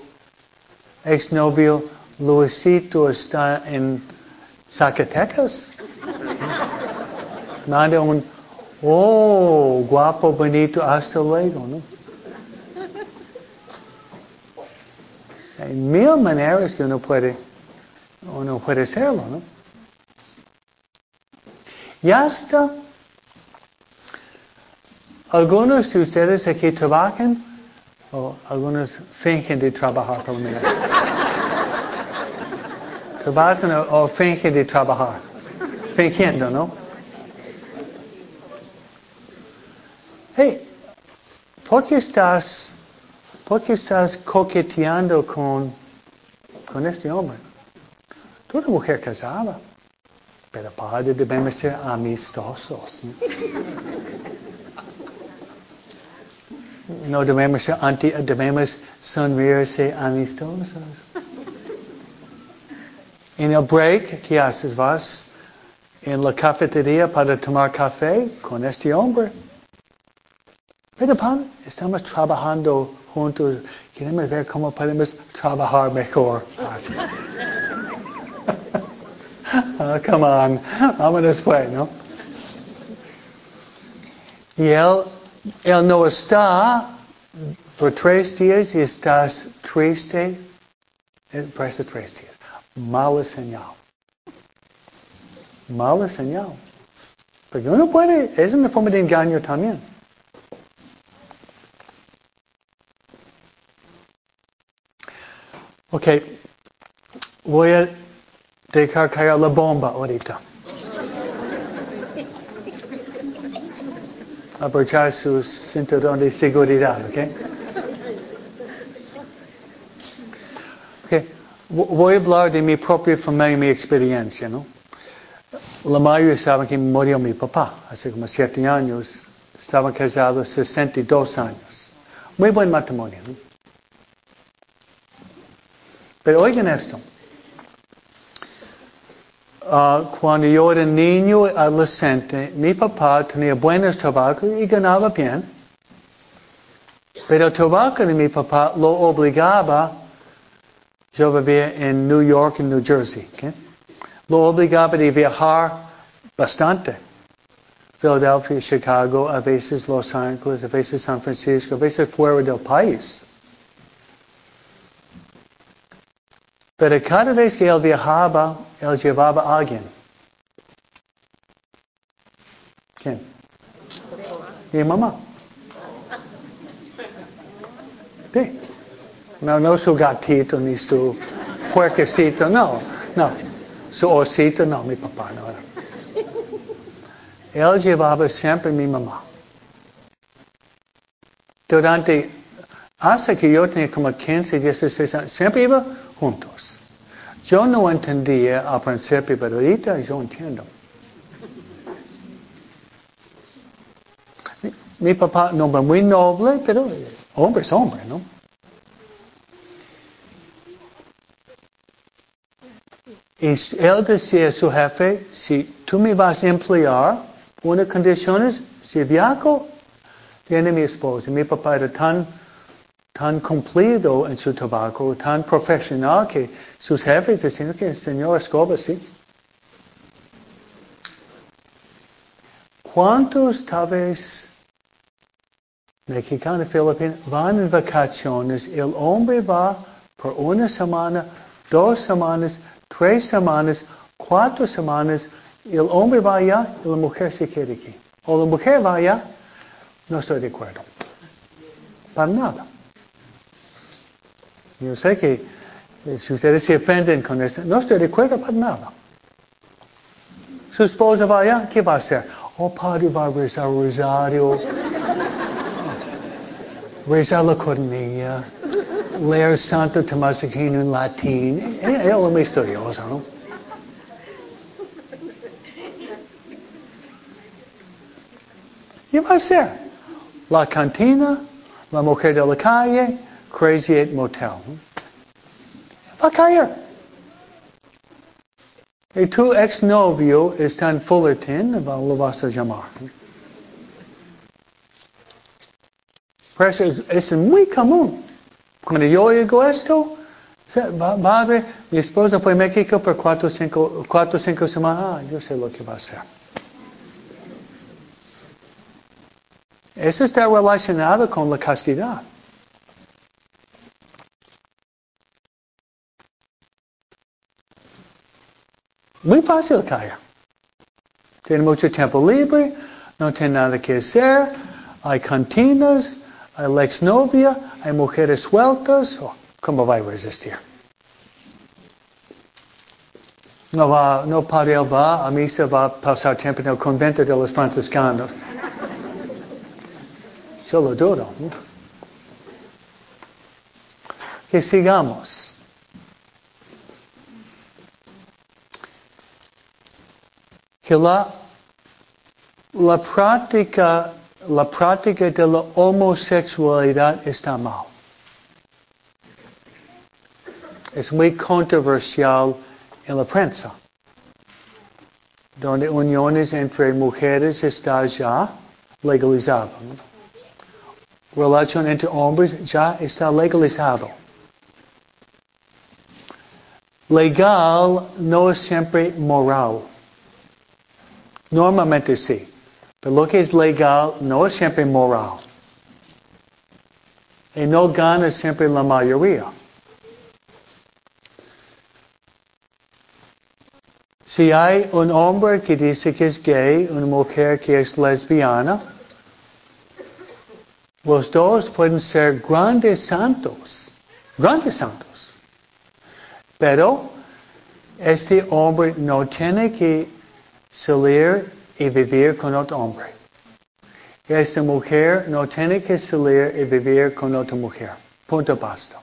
exnovio Luisito está en Zacatecas. Manda un, oh, guapo, bonito, hasta luego, ¿no? Hay mil maneras que uno puede, uno puede hacerlo, ¿no? Y hasta algunos de ustedes aquí trabajan, o algunos fingen de trabajar por lo menos. Trabajan o, o fingen de trabajar. Fingiendo, ¿no? Hey, ¿por qué estás, por qué estás coqueteando con, con este hombre? Tú eres mujer casada, pero padre debemos ser amistosos. No, no debemos ser anti, debemos sonreírse amistosos. En el break, ¿qué haces? Vas en la cafetería para tomar café con este hombre. Pero pan, estamos trabajando juntos. Queremos ver cómo podemos trabajar mejor. oh, [laughs] come on, vámonos pues, ¿no? Y él, él no está por tres días y estás triste. Eh, por esos tres días. Mala señal. Mala señal. Porque uno puede, es una forma de engaño también. Ok, voy a dejar caer la bomba ahorita. Aprovechar su cinturón de seguridad, ¿ok? Ok, voy a hablar de mi propia familia y mi experiencia, ¿no? La mayoría saben que murió mi papá hace como siete años. Estaban casados 62 años. Muy buen matrimonio, ¿no? Pero oigan esto. Uh, cuando yo era niño adolescente, mi papá tenía buenos trabajos y ganaba bien. Pero el trabajo de mi papá lo obligaba, yo vivía en New York y New Jersey, lo obligaba a viajar bastante. Philadelphia, Chicago, a veces Los Ángeles, a veces San Francisco, a veces fuera del país. Pero cada vez que él viajaba, él llevaba a alguien. ¿Quién? Mi mamá. Sí. No, no su gatito ni su puerquecito, no, no. Su osito, no, mi papá no era. Él llevaba siempre mi mamá. Durante, hasta que yo tenía como 15, 16 años, siempre iba juntos. Yo no entendía al principio, pero ahorita yo entiendo. Mi, mi papá, un hombre muy noble, pero hombre es hombre, ¿no? Y él decía a su jefe, si tú me vas a emplear, una condición es, si viajo, tiene mi esposa. Mi papá era tan tan cumplido en su trabajo, tan profesional que sus jefes decían que el señor Escobar sí. ¿Cuántos tal vez mexicano, filipino, van en vacaciones, el hombre va por una semana, dos semanas, tres semanas, cuatro semanas, el hombre va allá y la mujer se queda aquí. O la mujer va allá, no estoy de acuerdo. Para nada. Yo sé que eh, si ustedes se ofenden con eso, no estoy de acuerdo para nada. Su esposa va allá, ¿qué va a hacer? Oh, padre va a rezar rosario, [laughs] rezar la cornilla, leer Santo Tomás Aquino en latín. Es lo muy estudioso, ¿no? ¿Qué va a hacer? La cantina, la mujer de la calle, Crazy at Motel. Va a caer. Y tu exnovio está en Fullerton, lo vas a llamar. Por eso es, es muy común. Cuando yo oigo esto, padre, mi esposa fue a México por cuatro o cinco, cuatro, cinco semanas. Ah, yo sé lo que va a hacer. Eso está relacionado con la castidad. Muy fácil caer. Tiene mucho tiempo libre, no tiene nada que hacer, hay cantinas, hay la exnovia, hay mujeres sueltas. Oh, ¿Cómo va a resistir? No va, no va, a misa va a pasar tiempo en el convento de los franciscanos. Yo lo dudo. Que sigamos. Que la, la práctica, la práctica de la homosexualidad está mal. Es muy controversial en la prensa, donde uniones entre mujeres está ya legalizado. Relación entre hombres ya está legalizado. Legal no es siempre moral. Normalmente sí. Pero lo que es legal no es siempre moral. Y no gana siempre la mayoría. Si hay un hombre que dice que es gay, una mujer que es lesbiana, los dos pueden ser grandes santos, grandes santos. Pero este hombre no tiene que salir y vivir con otro hombre. Esta mujer no tiene que salir y vivir con otra mujer. Punto basta.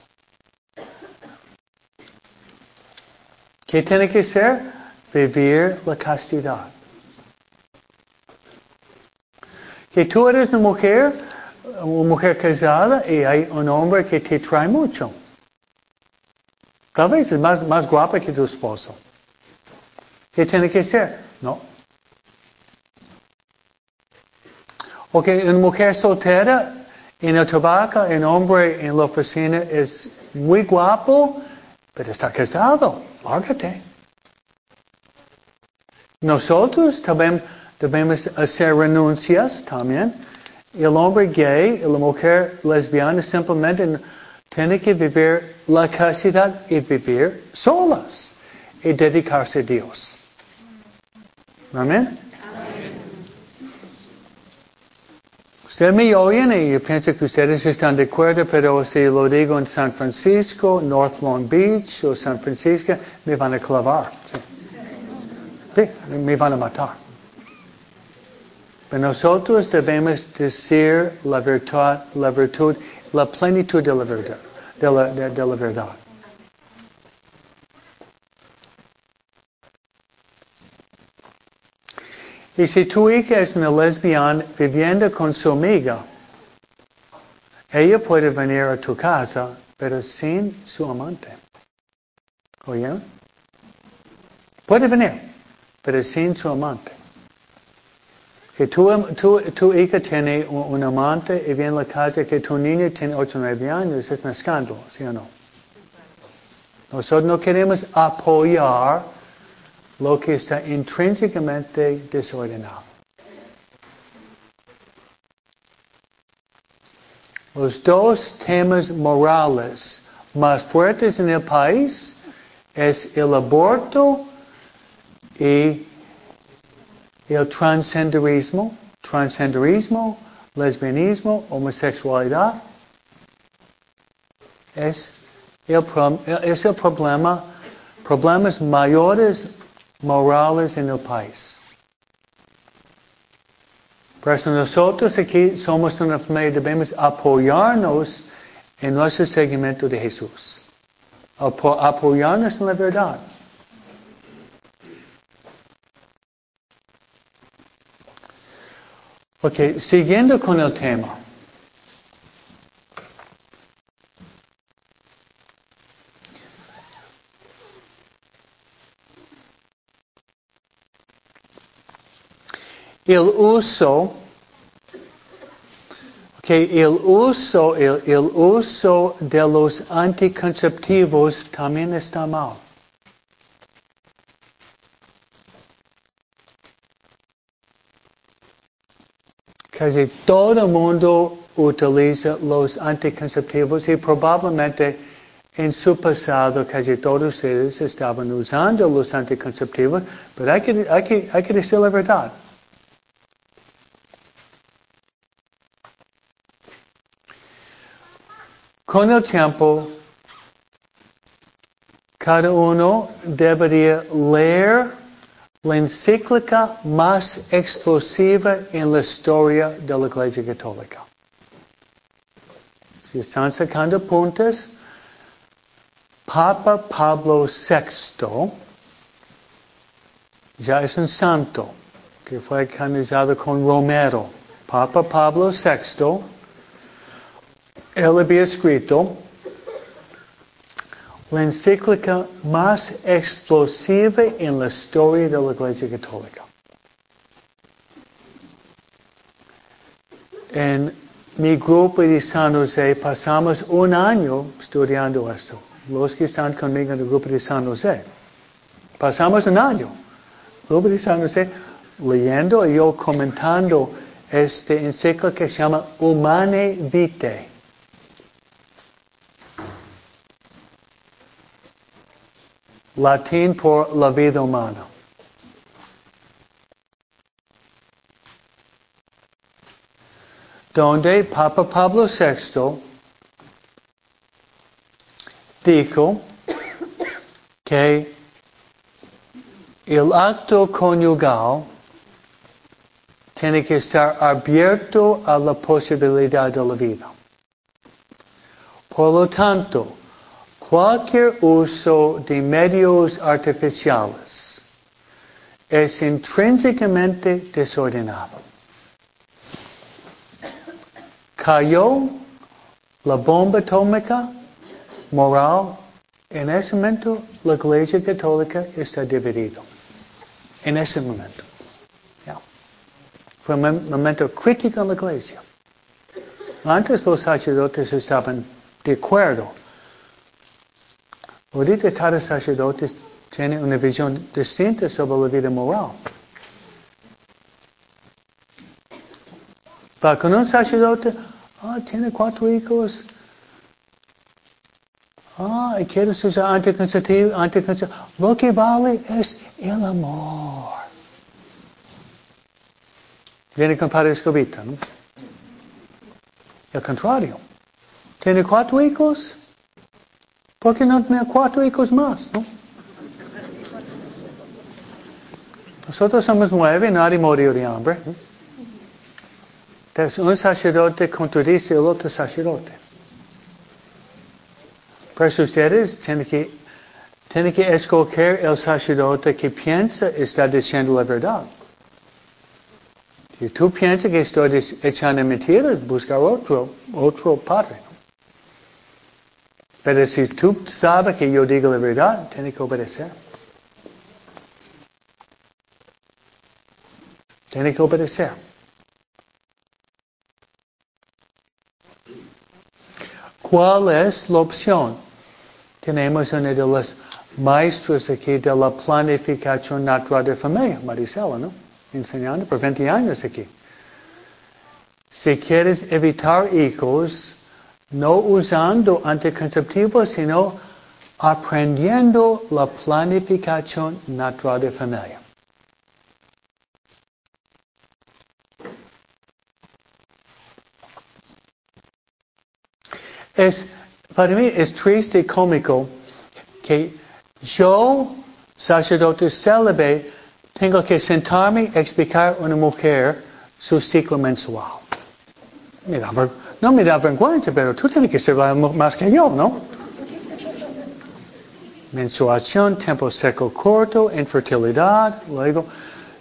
¿Qué tiene que ser? Vivir la castidad. Que tú eres una mujer, una mujer casada y hay un hombre que te trae mucho. Tal vez es más, más guapa que tu esposo. ¿Qué tiene que ser? No. Ok, una mujer soltera en el tabaco, un hombre en la oficina es muy guapo, pero está casado. Lárgate. Nosotros también debemos hacer renuncias también. El hombre gay y la mujer lesbiana simplemente tienen que vivir la castidad y vivir solas y dedicarse a Dios. Amén. Oyen y yo pienso que ustedes están de acuerdo, pero si lo digo en San Francisco, North Long Beach o San Francisco, me van a clavar. Sí, me van a matar. Pero nosotros debemos decir la virtud, la virtud, la plenitud de la verdad. De la, de, de la verdad. Y si tu hija es una lesbiana viviendo con su amiga, ella puede venir a tu casa, pero sin su amante. ¿Oyeron? Puede venir, pero sin su amante. Que tu, tu, tu hija tiene un, un, amante y viene a la casa que tu niño tiene 8 o 9 años, es un escándalo, ¿sí o no? Nosotros no queremos apoyar lo que está intrínsecamente desordenado. Los dos temas morales más fuertes en el país es el aborto y el transgenderismo, transgenderismo, lesbianismo, homosexualidad. Es el, es el problema, problemas mayores morales en el país. Por eso nosotros aquí somos una familia, debemos apoyarnos en nuestro seguimiento de Jesús. apoyarnos en la verdad. Ok, siguiendo con el tema. El uso, el uso, el uso de los anticonceptivos también está mal. Casi todo el mundo utiliza los anticonceptivos y probablemente en su pasado casi todos ustedes estaban usando los anticonceptivos, pero hay que, hay que, hay que decir la verdad. Con el tiempo, cada uno debería leer la encíclica más explosiva en la historia de la Iglesia Católica. Si están sacando puntos, Papa Pablo VI ya es un santo que fue canonizado con Romero. Papa Pablo VI él había escrito la encíclica más explosiva en la historia de la Iglesia Católica. En mi grupo de San José pasamos un año estudiando esto. Los que están conmigo en el grupo de San José. Pasamos un año. El grupo de San José leyendo y yo comentando este encíclica que se llama Humane Vitae. Latín por la vida humana. Donde Papa Pablo VI dijo que el acto conyugal tiene que estar abierto a la posibilidad de la vida. Por lo tanto, Cualquier uso de medios artificiales es intrínsecamente desordenado. Cayó la bomba atómica moral. En ese momento la Iglesia Católica está dividida. En ese momento. Fue un momento crítico en la Iglesia. Antes los sacerdotes estaban de acuerdo Ahorita cada sacerdote tiene una visión distinta sobre la vida moral. Para con un sacerdote, ah, tiene cuatro hijos. Ah, y quiere usar anticonceptivo, anticonceptivo. Lo que vale es el amor. Viene con Padre Escobita, ¿no? El contrario. Tiene cuatro hijos. ¿Por qué no tener cuatro hijos más? ¿no? Nosotros somos nueve, nadie murió de hambre. Entonces, un sacerdote contradice el otro sacerdote. Eso ustedes tienen que, tienen que escoger el sacerdote que piensa estar diciendo la verdad. Si tú piensas que estoy echando mentiras, buscar otro, otro padre. Pero si tú sabes que yo digo la verdad, tienes que obedecer. Tienes que obedecer. ¿Cuál es la opción? Tenemos uno de los maestros aquí de la planificación natural de familia, Maricela, ¿no? Enseñando por 20 años aquí. Si quieres evitar hijos, no usando anticonceptivos, sino aprendiendo la planificación natural de familia. Es, para mí es triste y cómico que yo, sacerdote célebre, tengo que sentarme y explicar a una mujer su ciclo mensual. Ver- no me da vergüenza, pero tú tienes que saber más que yo, ¿no? Menstruación, tiempo seco corto, infertilidad, luego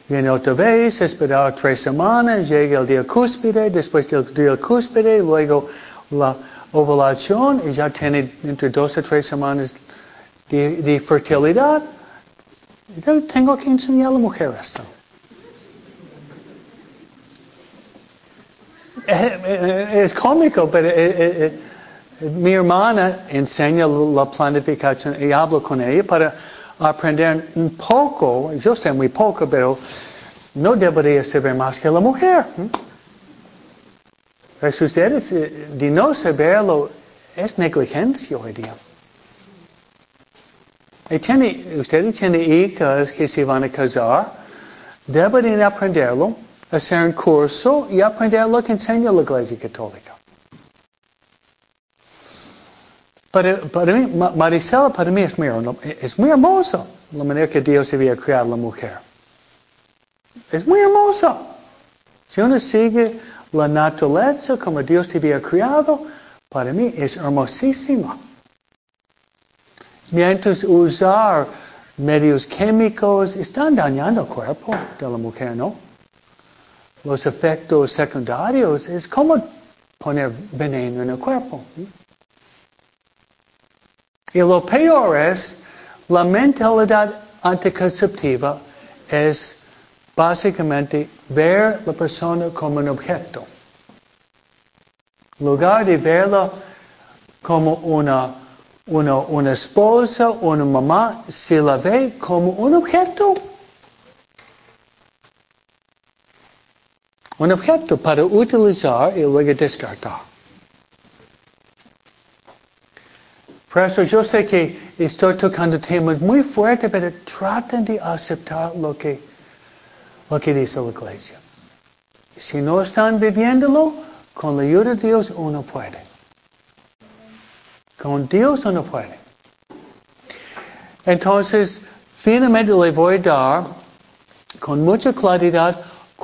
viene otra vez, esperar tres semanas, llega el día cúspide, después del día cúspide, luego la ovulación y ya tiene entre dos o tres semanas de, de fertilidad. Yo tengo que enseñar a la mujer esto. Eh, eh, Es cómico, pero eh, eh, eh, mi hermana enseña la planificación y hablo con ella para aprender un poco, yo sé muy poco, pero no debería saber más que la mujer. ¿eh? Pero ustedes, eh, de no saberlo, es negligencia hoy día. Y tiene, ustedes tienen hijas que se van a casar, deben aprenderlo, hacer un curso y aprender lo que enseña la Iglesia Católica. Para, para mí, Ma- Maricela para mí es muy, es muy hermosa la manera que Dios había creado a la mujer. Es muy hermosa. Si uno sigue la naturaleza como Dios te había creado, para mí es hermosísima. Mientras usar medios químicos están dañando el cuerpo de la mujer, ¿no? Los efectos secundarios es como poner veneno en el cuerpo. Y lo peor es, la mentalidad anticonceptiva es básicamente ver la persona como un objeto. En lugar de verla como una, una, una esposa, una mamá, se la ve como un objeto. Un objeto para utilizar y luego descartar. Por eso yo sé que estoy tocando temas muy fuertes, pero traten de aceptar lo que, lo que dice la iglesia. Si no están viviéndolo, con la ayuda de Dios uno puede. Con Dios uno puede. Entonces, finalmente le voy a dar con mucha claridad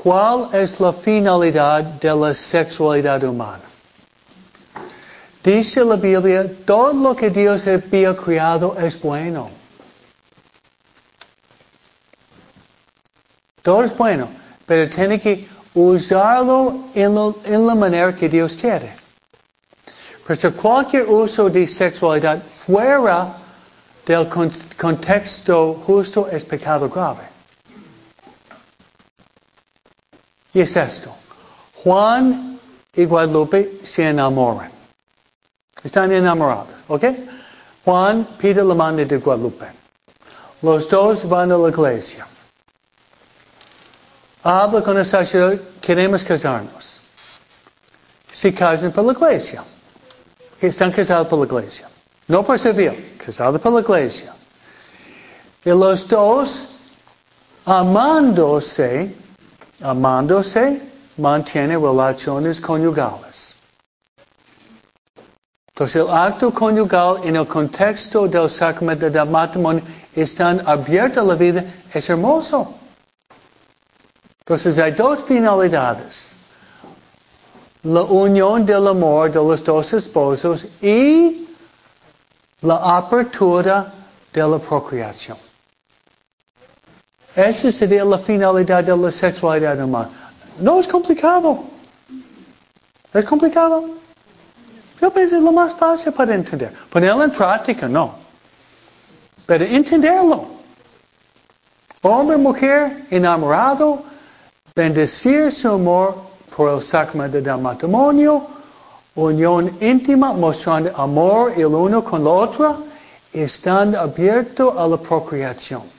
cuál es la finalidad de la sexualidad humana. Dice la Biblia, todo lo que Dios había creado es bueno. Todo es bueno, pero tiene que usarlo en, lo- en la manera que Dios quiere. Por eso cualquier uso de sexualidad fuera del con- contexto justo es pecado grave. Y es esto. Juan y Guadalupe se enamoran. Están enamorados, ¿ok? Juan pide la mano de Guadalupe. Los dos van a la iglesia. Habla con el sacerdote, queremos casarnos. Se casan por la iglesia. Están casados por la iglesia. No por civil, casados por la iglesia. Y los dos, amándose, amándose, mantienen relaciones conyugales. Entonces el acto conyugal en el contexto del sacramento del matrimonio están abiertos a la vida, es hermoso. Entonces hay dos finalidades. La unión del amor de los dos esposos y la apertura de la procreación. Esa sería la finalidad de la sexualidad humana. No es complicado. ¿Es complicado? Yo pienso es lo más fácil para entender. Ponerlo en práctica, no. Pero entenderlo. Hombre, mujer, enamorado, bendecir su amor por el sacramento del matrimonio, unión íntima, mostrando amor el uno con el otro, estando abierto a la procreación.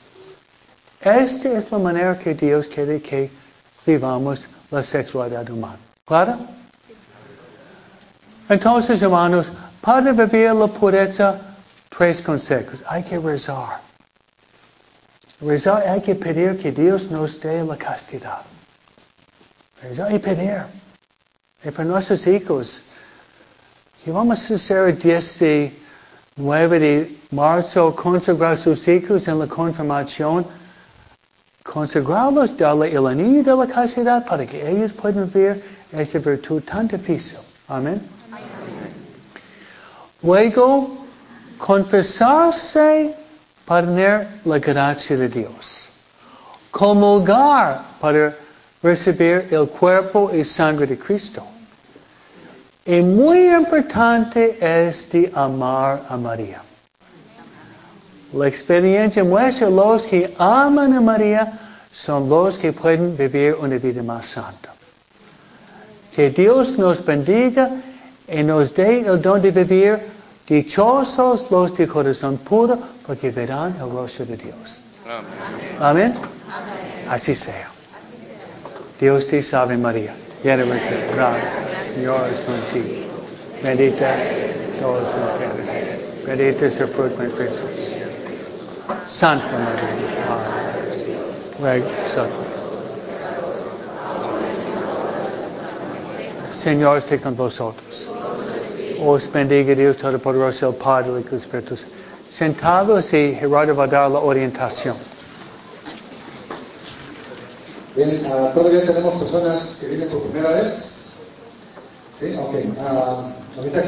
Esta es la manera que Dios quiere que vivamos la sexualidad humana. ¿Claro? Entonces, hermanos, para vivir la pureza, tres consejos. Hay que rezar. Rezar hay que pedir que Dios nos dé la castidad. Rezar y pedir. Y para nuestros hijos, que vamos a hacer el 19 de marzo, consagrar sus hijos en la confirmación, consagrarlos, darle el anillo de la castidad para que ellos puedan ver esa virtud tan difícil. Amén. Luego, confesarse para tener la gracia de Dios. Comulgar para recibir el cuerpo y sangre de Cristo. Y muy importante es de amar a María. La experiencia muestra los que aman a María son los que pueden vivir una vida más santa. Que Dios nos bendiga y nos dé el don de vivir dichosos los de corazón puro porque verán el rostro de Dios. Amén. Así sea. Dios te salve María, llena de gracia, el Señor es contigo. Bendita todas las mujeres, bendito es el fruto de Jesús. Santa María, por nosotros. Señor esté con vosotros. Os bendiga Dios Todopoderoso, el Padre y el Espíritu Santo. Sentados y Gerardo va a dar la orientación. Bien, ah, todavía tenemos personas que vienen por primera vez. Sí, ok. Ah, ahorita